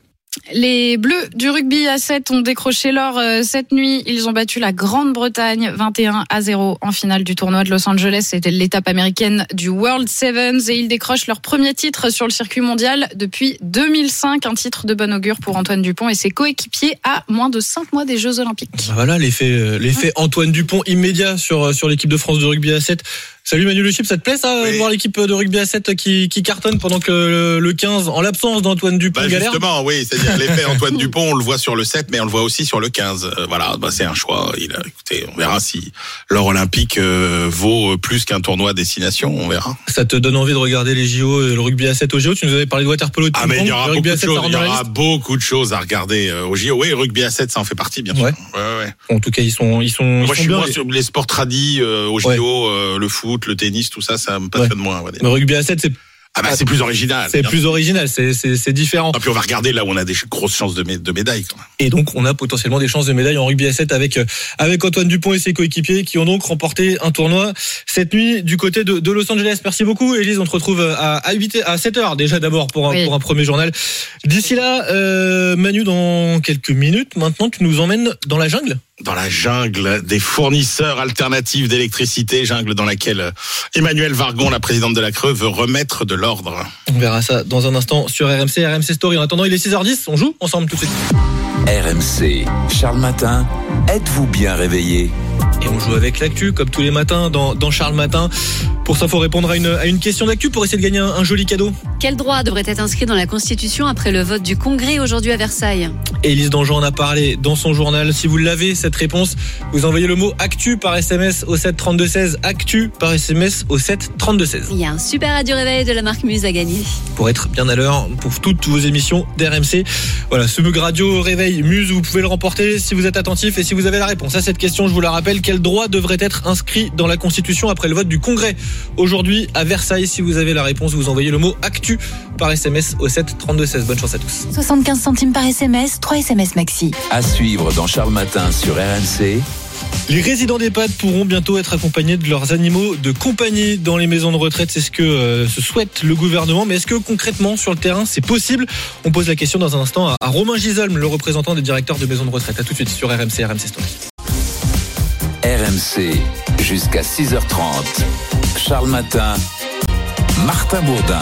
Les Bleus du rugby à 7 ont décroché l'or euh, cette nuit. Ils ont battu la Grande-Bretagne 21 à 0 en finale du tournoi de Los Angeles. C'était l'étape américaine du World Sevens et ils décrochent leur premier titre sur le circuit mondial depuis 2005. Un titre de bon augure pour Antoine Dupont et ses coéquipiers à moins de 5 mois des Jeux Olympiques. Voilà l'effet l'effet Antoine Dupont immédiat sur sur l'équipe de France de rugby à 7. Salut Manu Le Chip, ça te plaît ça oui. de voir l'équipe de rugby à 7 qui, qui cartonne pendant que le, le 15, en l'absence d'Antoine Dupont, bah galère Justement, oui, c'est-à-dire l'effet Antoine Dupont, on le voit sur le 7, mais on le voit aussi sur le 15. Euh, voilà, bah, c'est un choix. Il a, écoutez, on verra si l'or olympique euh, vaut plus qu'un tournoi destination, on verra. Ça te donne envie de regarder les JO, le rugby à 7 au JO Tu nous avais parlé de waterpolo. De ah mais il y aura, beaucoup de, choses, il y aura beaucoup de choses à regarder euh, au JO. Oui, rugby à 7, ça en fait partie, bien sûr. Ouais. Ouais, ouais. En tout cas, ils sont, ils sont. Moi, ils sont je suis bien, moi les... sur les sports tradis euh, au JO, le foot, le tennis, tout ça ça me passionne ouais. moins. Le rugby à 7, c'est ah bah c'est plus original. C'est plus original, c'est différent. Et puis on va regarder là où on a des grosses chances de, mé de médailles. Quand même. Et donc on a potentiellement des chances de médailles en rugby à 7 avec avec Antoine Dupont et ses coéquipiers qui ont donc remporté un tournoi cette nuit du côté de, de Los Angeles. Merci beaucoup Elise, on te retrouve à à 8 à 7 heures déjà d'abord pour un oui. pour un premier journal. D'ici là euh, Manu dans quelques minutes maintenant tu nous emmènes dans la jungle dans la jungle des fournisseurs alternatifs d'électricité, jungle dans laquelle Emmanuel Vargon, la présidente de la Creux, veut remettre de l'ordre. On verra ça dans un instant sur RMC, RMC Story. En attendant, il est 6h10, on joue ensemble tout de suite. RMC, Charles Matin, êtes-vous bien réveillé? Et on joue avec l'actu, comme tous les matins, dans, dans Charles Matin. Pour ça, il faut répondre à une, à une question d'actu pour essayer de gagner un, un, joli cadeau. Quel droit devrait être inscrit dans la Constitution après le vote du Congrès aujourd'hui à Versailles? Élise Dangean en a parlé dans son journal. Si vous l'avez, cette réponse, vous envoyez le mot actu par SMS au 7 32 16. Actu par SMS au 7 32 16. Il y a un super radio réveil de la marque Muse à gagner. Pour être bien à l'heure pour toutes vos émissions d'RMC. Voilà, ce mug radio réveil Muse, vous pouvez le remporter si vous êtes attentif et si vous avez la réponse à cette question, je vous la rappelle. Quel droit devrait être inscrit dans la Constitution après le vote du Congrès aujourd'hui à Versailles Si vous avez la réponse, vous envoyez le mot actu par SMS au 7 32 16. Bonne chance à tous. 75 centimes par SMS, 3 SMS maxi. À suivre dans Charles Matin sur RMC. Les résidents d'EHPAD pourront bientôt être accompagnés de leurs animaux de compagnie dans les maisons de retraite. C'est ce que euh, se souhaite le gouvernement. Mais est-ce que concrètement, sur le terrain, c'est possible? On pose la question dans un instant à, à Romain Gisolm, le représentant des directeurs de maisons de retraite. À tout de suite sur RMC, RMC Story. RMC, jusqu'à 6h30. Charles Matin, Martin Bourdin.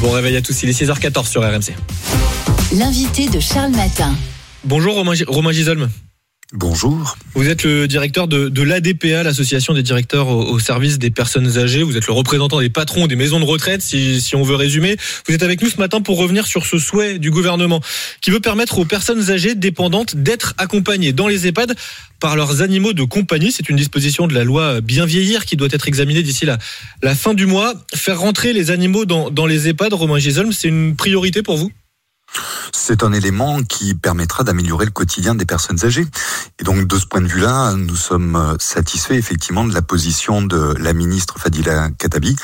Bon réveil à tous, il est 6h14 sur RMC. L'invité de Charles Matin. Bonjour Romain, Romain Gisolm. Bonjour. Vous êtes le directeur de, l'ADPA, l'association des directeurs au, service des personnes âgées. Vous êtes le représentant des patrons des maisons de retraite, si, on veut résumer. Vous êtes avec nous ce matin pour revenir sur ce souhait du gouvernement qui veut permettre aux personnes âgées dépendantes d'être accompagnées dans les EHPAD par leurs animaux de compagnie. C'est une disposition de la loi Bien vieillir qui doit être examinée d'ici la, la fin du mois. Faire rentrer les animaux dans, les EHPAD, Romain Gisolm, c'est une priorité pour vous? C'est un élément qui permettra d'améliorer le quotidien des personnes âgées. Et donc, de ce point de vue-là, nous sommes satisfaits effectivement de la position de la ministre Fadila Katabi,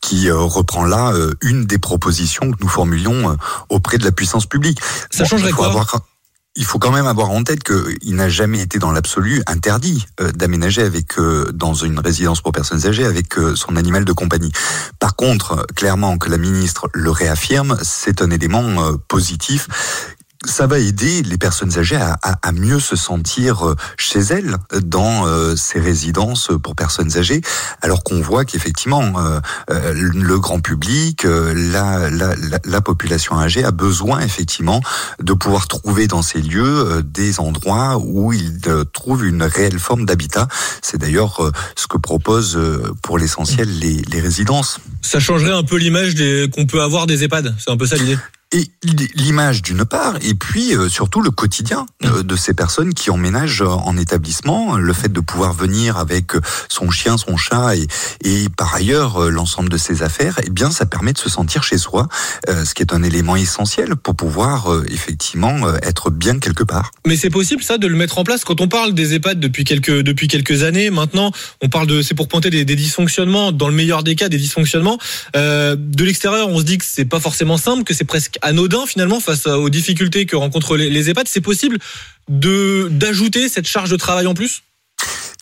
qui reprend là une des propositions que nous formulions auprès de la puissance publique. Ça bon, changerait quoi? avoir il faut quand même avoir en tête qu'il n'a jamais été dans l'absolu interdit euh, d'aménager avec euh, dans une résidence pour personnes âgées avec euh, son animal de compagnie. Par contre, clairement que la ministre le réaffirme, c'est un élément positif ça va aider les personnes âgées à, à, à, mieux se sentir chez elles dans euh, ces résidences pour personnes âgées, alors qu'on voit qu'effectivement euh, euh, le grand public, la, la, la, population âgée a besoin effectivement de pouvoir trouver dans ces lieux des endroits où ils trouvent une réelle forme d'habitat. C'est d'ailleurs ce que proposent pour l'essentiel les, les résidences. Ça changerait un peu l'image qu'on peut avoir des EHPAD. C'est un peu ça l'idée et l'image d'une part, et puis euh, surtout le quotidien euh, de ces personnes qui emménagent en établissement, le fait de pouvoir venir avec son chien, son chat et, et par ailleurs euh, l'ensemble de ses affaires, eh bien ça permet de se sentir chez soi, ce qui est un élément essentiel pour pouvoir effectivement être bien quelque part. Mais c'est possible ça de le mettre en place quand on parle des EHPAD depuis quelques depuis quelques années. Maintenant, on parle de c'est pour pointer des, des, dysfonctionnements, dans le meilleur des cas des dysfonctionnements. Euh, de l'extérieur, on se dit que c'est pas forcément simple, que c'est presque anodin finalement face aux difficultés que rencontrent les, les EHPAD. C'est possible d'ajouter cette charge de travail en plus?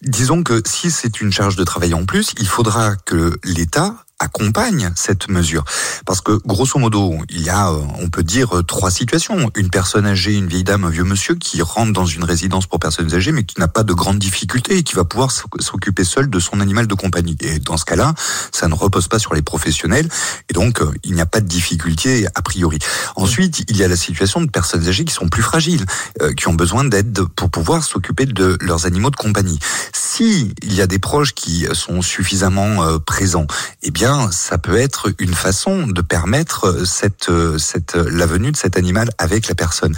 Disons que si c'est une charge de travail en plus, il faudra que l'État accompagne cette mesure. Parce que grosso modo, il y a, on peut dire, trois situations. Une personne âgée, une vieille dame, un vieux monsieur qui rentre dans une résidence pour personnes âgées, mais qui n'a pas de grandes difficultés et qui va pouvoir s'occuper seul de son animal de compagnie. Et dans ce cas-là, ça ne repose pas sur les professionnels et donc il n'y a pas de difficulté a priori. Ensuite, il y a la situation de personnes âgées qui sont plus fragiles, qui ont besoin d'aide pour pouvoir s'occuper de leurs animaux de compagnie. Si il y a des proches qui sont suffisamment présents, eh bien ça peut être une façon de permettre cette, cette, la venue de cet animal avec la personne.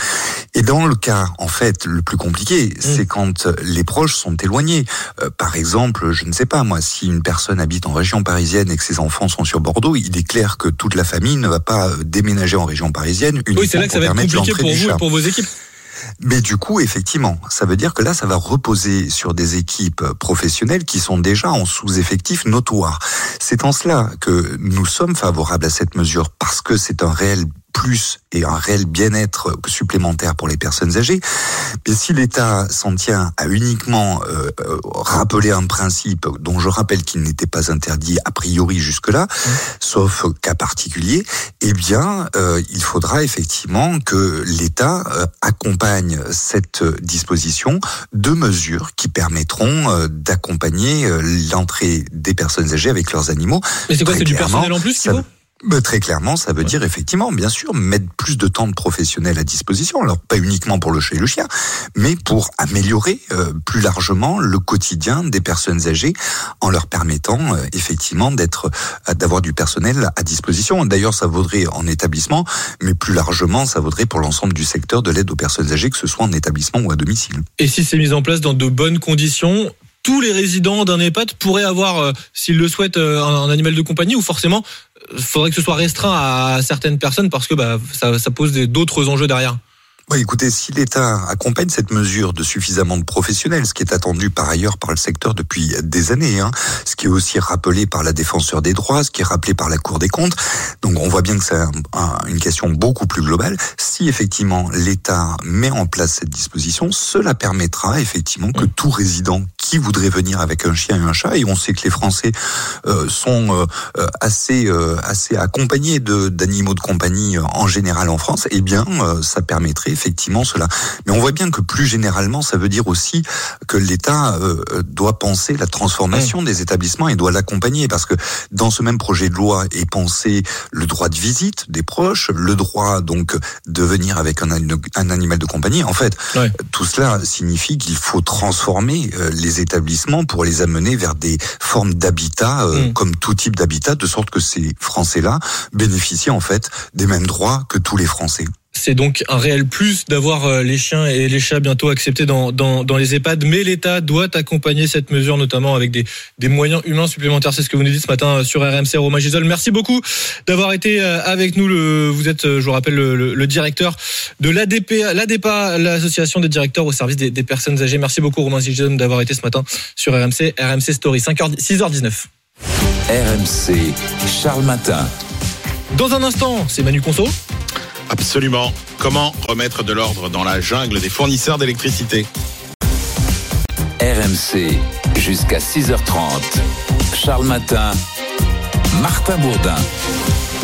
Et dans le cas, en fait, le plus compliqué, c'est quand les proches sont éloignés. Euh, par exemple, je ne sais pas, moi, si une personne habite en région parisienne et que ses enfants sont sur Bordeaux, il est clair que toute la famille ne va pas déménager en région parisienne uniquement oui, c'est là que ça va être compliqué pour vous et pour vos équipes. Mais du coup, effectivement, ça veut dire que là, ça va reposer sur des équipes professionnelles qui sont déjà en sous-effectif notoire. C'est en cela que nous sommes favorables à cette mesure parce que c'est un réel plus et un réel bien-être supplémentaire pour les personnes âgées. Mais si l'État s'en tient à uniquement euh, rappeler un principe dont je rappelle qu'il n'était pas interdit a priori jusque-là, sauf cas particulier, eh bien, euh, il faudra effectivement que l'État euh, accompagne cette disposition de mesures qui permettront euh, d'accompagner l'entrée des personnes âgées avec leurs animaux. Mais c'est quoi, c'est du personnel en plus qu'il faut bah, très clairement, ça veut dire effectivement, bien sûr, mettre plus de temps de professionnels à disposition. Alors pas uniquement pour le chat et le chien, mais pour améliorer euh, plus largement le quotidien des personnes âgées en leur permettant euh, effectivement d'être, euh, d'avoir du personnel à disposition. D'ailleurs, ça vaudrait en établissement, mais plus largement, ça vaudrait pour l'ensemble du secteur de l'aide aux personnes âgées, que ce soit en établissement ou à domicile. Et si c'est mis en place dans de bonnes conditions, tous les résidents d'un EHPAD pourraient avoir, euh, s'ils le souhaitent, euh, un, un, animal de compagnie ou forcément, faudrait que ce soit restreint à certaines personnes parce que bah, ça, ça pose d'autres enjeux derrière écoutez, si l'État accompagne cette mesure de suffisamment de professionnels, ce qui est attendu par ailleurs par le secteur depuis des années, hein, ce qui est aussi rappelé par la défenseur des droits, ce qui est rappelé par la Cour des comptes, donc on voit bien que c'est un, un, une question beaucoup plus globale. Si effectivement l'État met en place cette disposition, cela permettra effectivement que tout résident qui voudrait venir avec un chien et un chat, et on sait que les Français euh, sont euh, assez euh, assez accompagnés de d'animaux de compagnie en général en France, eh bien ça permettrait effectivement cela. Mais on voit bien que plus généralement, ça veut dire aussi que l'État euh, doit penser la transformation des établissements et doit l'accompagner parce que dans ce même projet de loi est pensé le droit de visite des proches, le droit donc de venir avec un, un animal de compagnie. En fait, tout cela signifie qu'il faut transformer euh, les établissements pour les amener vers des formes d'habitat euh, Mm. comme tout type d'habitat, de sorte que ces Français-là bénéficient en fait des mêmes droits que tous les Français. C'est donc un réel plus d'avoir euh, les chiens et les chats bientôt acceptés dans, dans, dans les EHPAD, mais l'État doit accompagner cette mesure, notamment avec des, des moyens humains supplémentaires. C'est ce que vous nous dites ce matin sur RMC Romain Gisol. Merci beaucoup d'avoir été euh, avec nous. Le, vous êtes, euh, je vous rappelle, le, le- le directeur de l'ADP, l'ADEPA, l'association des directeurs au service des, des personnes âgées. Merci beaucoup Romain Gisol d'avoir été ce matin sur RMC, RMC Story, 5h, 6h19. RMC, Charles Matin. Dans un instant, c'est Manu Conso. Absolument. Comment remettre de l'ordre dans la jungle des fournisseurs d'électricité RMC, jusqu'à 6h30. Charles Matin, Martin Bourdin.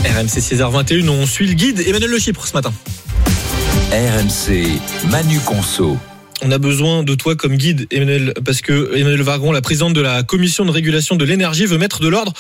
RMC 6h21, on suit le guide Emmanuel Le Chypre ce matin. RMC, Manu Conso. On a besoin de toi comme guide, Emmanuel, parce que Emmanuel Vargon, la présidente de la commission de régulation de l'énergie, veut mettre de l'ordre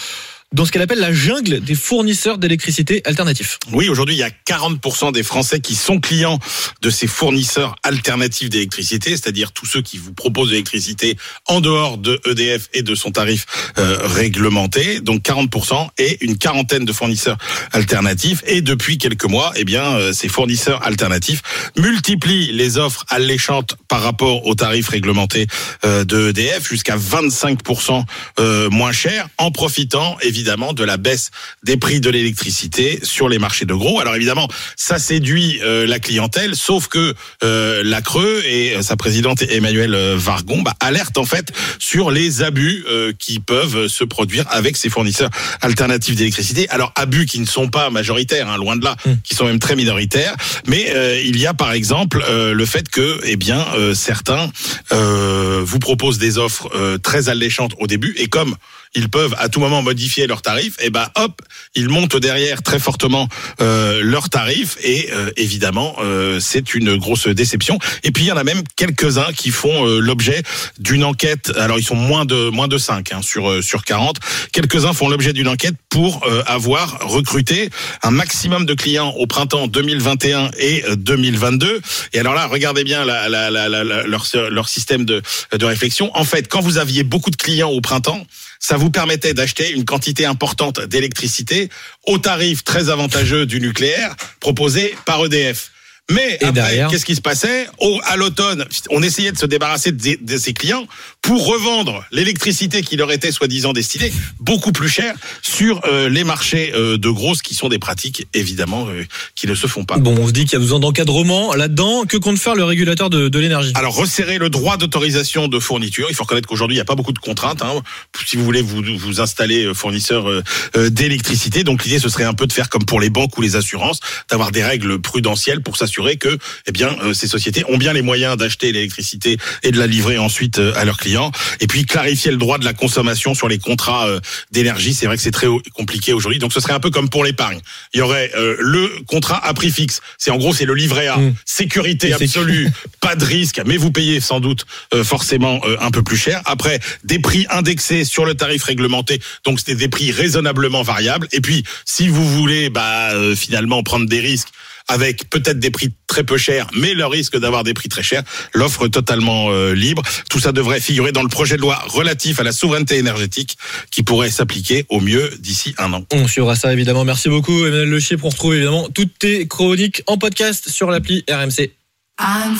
dans ce qu'elle appelle la jungle des fournisseurs d'électricité alternatifs. Oui, aujourd'hui, il y a 40% des Français qui sont clients de ces fournisseurs alternatifs d'électricité, c'est-à-dire tous ceux qui vous proposent de l'électricité en dehors de EDF et de son tarif euh, réglementé. Donc 40% et une quarantaine de fournisseurs alternatifs. Et depuis quelques mois, eh bien, euh, ces fournisseurs alternatifs multiplient les offres alléchantes par rapport aux tarifs réglementés euh, de EDF jusqu'à 25% euh, moins cher, en profitant évidemment de la baisse des prix de l'électricité sur les marchés de gros. Alors évidemment, ça séduit euh, la clientèle, sauf que euh, la Creux et euh, sa présidente Emmanuelle Vargon bah, alertent en fait sur les abus euh, qui peuvent se produire avec ces fournisseurs alternatifs d'électricité. Alors abus qui ne sont pas majoritaires, hein, loin de là, qui sont même très minoritaires, mais il y a par exemple le fait que eh bien certains vous proposent des offres très alléchantes au début et comme ils peuvent à tout moment modifier leurs tarifs, et ben hop, ils montent derrière très fortement euh, leurs tarifs et euh, évidemment euh, c'est une grosse déception. Et puis il y en a même quelques-uns qui font euh, l'objet d'une enquête. Alors ils sont moins de moins de 5 hein, sur euh, sur 40. Quelques-uns font l'objet d'une enquête pour euh, avoir recruté un maximum de clients au printemps 2021 et euh, 2022. Et alors là, regardez bien la, la- la- leur leur système de de réflexion. En fait, quand vous aviez beaucoup de clients au printemps, ça vous permettait d'acheter une quantité importante d'électricité au tarif très avantageux du nucléaire proposé par EDF. Mais après, qu'est-ce qui se passait Au, À l'automne, on essayait de se débarrasser de, de ces clients pour revendre l'électricité qui leur était soi-disant destinée beaucoup plus cher sur euh, les marchés euh, de grosses qui sont des pratiques évidemment euh, qui ne se font pas. Bon, on se dit qu'il y a besoin d'encadrement là-dedans. Que compte faire le régulateur de, de l'énergie? Alors resserrer le droit d'autorisation de fourniture. Il faut reconnaître qu'aujourd'hui il n'y a pas beaucoup de contraintes. Hein. Si vous voulez vous vous installer fournisseur d'électricité, donc l'idée ce serait un peu de faire comme pour les banques ou les assurances, d'avoir des règles prudentielles pour s'assurer que eh bien euh, ces sociétés ont bien les moyens d'acheter l'électricité et de la livrer ensuite euh, à leurs clients. Et puis clarifier le droit de la consommation sur les contrats euh, d'énergie. C'est vrai que c'est très compliqué aujourd'hui. Donc ce serait un peu comme pour l'épargne. Il y aurait le contrat à prix fixe. C'est en gros c'est le livret A, sécurité Et c'est- absolue, pas de risque, mais vous payez sans doute forcément un peu plus cher. Après, des prix indexés sur le tarif réglementé, donc c'était des prix raisonnablement variables. Et puis, si vous voulez bah, finalement prendre des risques avec peut-être des prix très peu chers, mais le risque d'avoir des prix très chers, l'offre totalement euh, libre. Tout ça devrait figurer dans le projet de loi relatif à la souveraineté énergétique qui pourrait s'appliquer au mieux d'ici un an. On suivra ça évidemment. Merci beaucoup Emmanuel Le Chypre. On retrouve évidemment toutes tes chroniques en podcast sur l'appli RMC.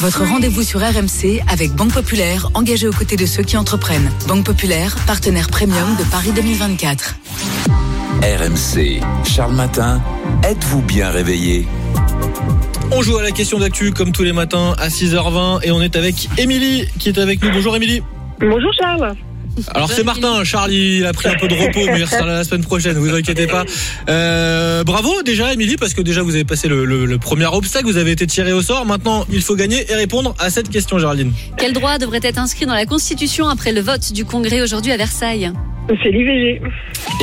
Votre rendez-vous sur RMC avec Banque Populaire, engagée aux côtés de ceux qui entreprennent. Banque Populaire, partenaire premium de Paris 2024. RMC, Charles Matin, êtes-vous bien réveillé? On joue à la question d'actu comme tous les matins à 6h20 et on est avec Émilie qui est avec nous. Bonjour Émilie. Bonjour Charles. Alors c'est Martin, Charles il a pris un peu de repos mais il sera là la semaine prochaine, vous inquiétez pas. Euh, bravo déjà Émilie parce que déjà vous avez passé le, le- le premier obstacle, vous avez été tiré au sort. Maintenant il faut gagner et répondre à cette question Géraldine. Quel droit devrait être inscrit dans la Constitution après le vote du Congrès aujourd'hui à Versailles? C'est l'IVG.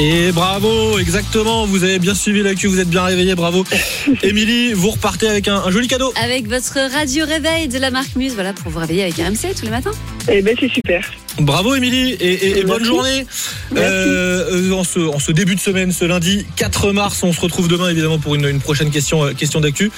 Et bravo, exactement. Vous avez bien suivi l'actu, vous êtes bien réveillé, bravo. Émilie, vous repartez avec un, un joli cadeau. Avec votre radio réveil de la marque Muse, voilà, pour vous réveiller avec RMC tous les matins. Eh ben c'est super. Bravo Émilie et, et- et bonne journée. Euh, en, ce, en ce début de semaine, ce lundi 4 mars, on se retrouve demain évidemment pour une, une prochaine question, euh, question d'actu.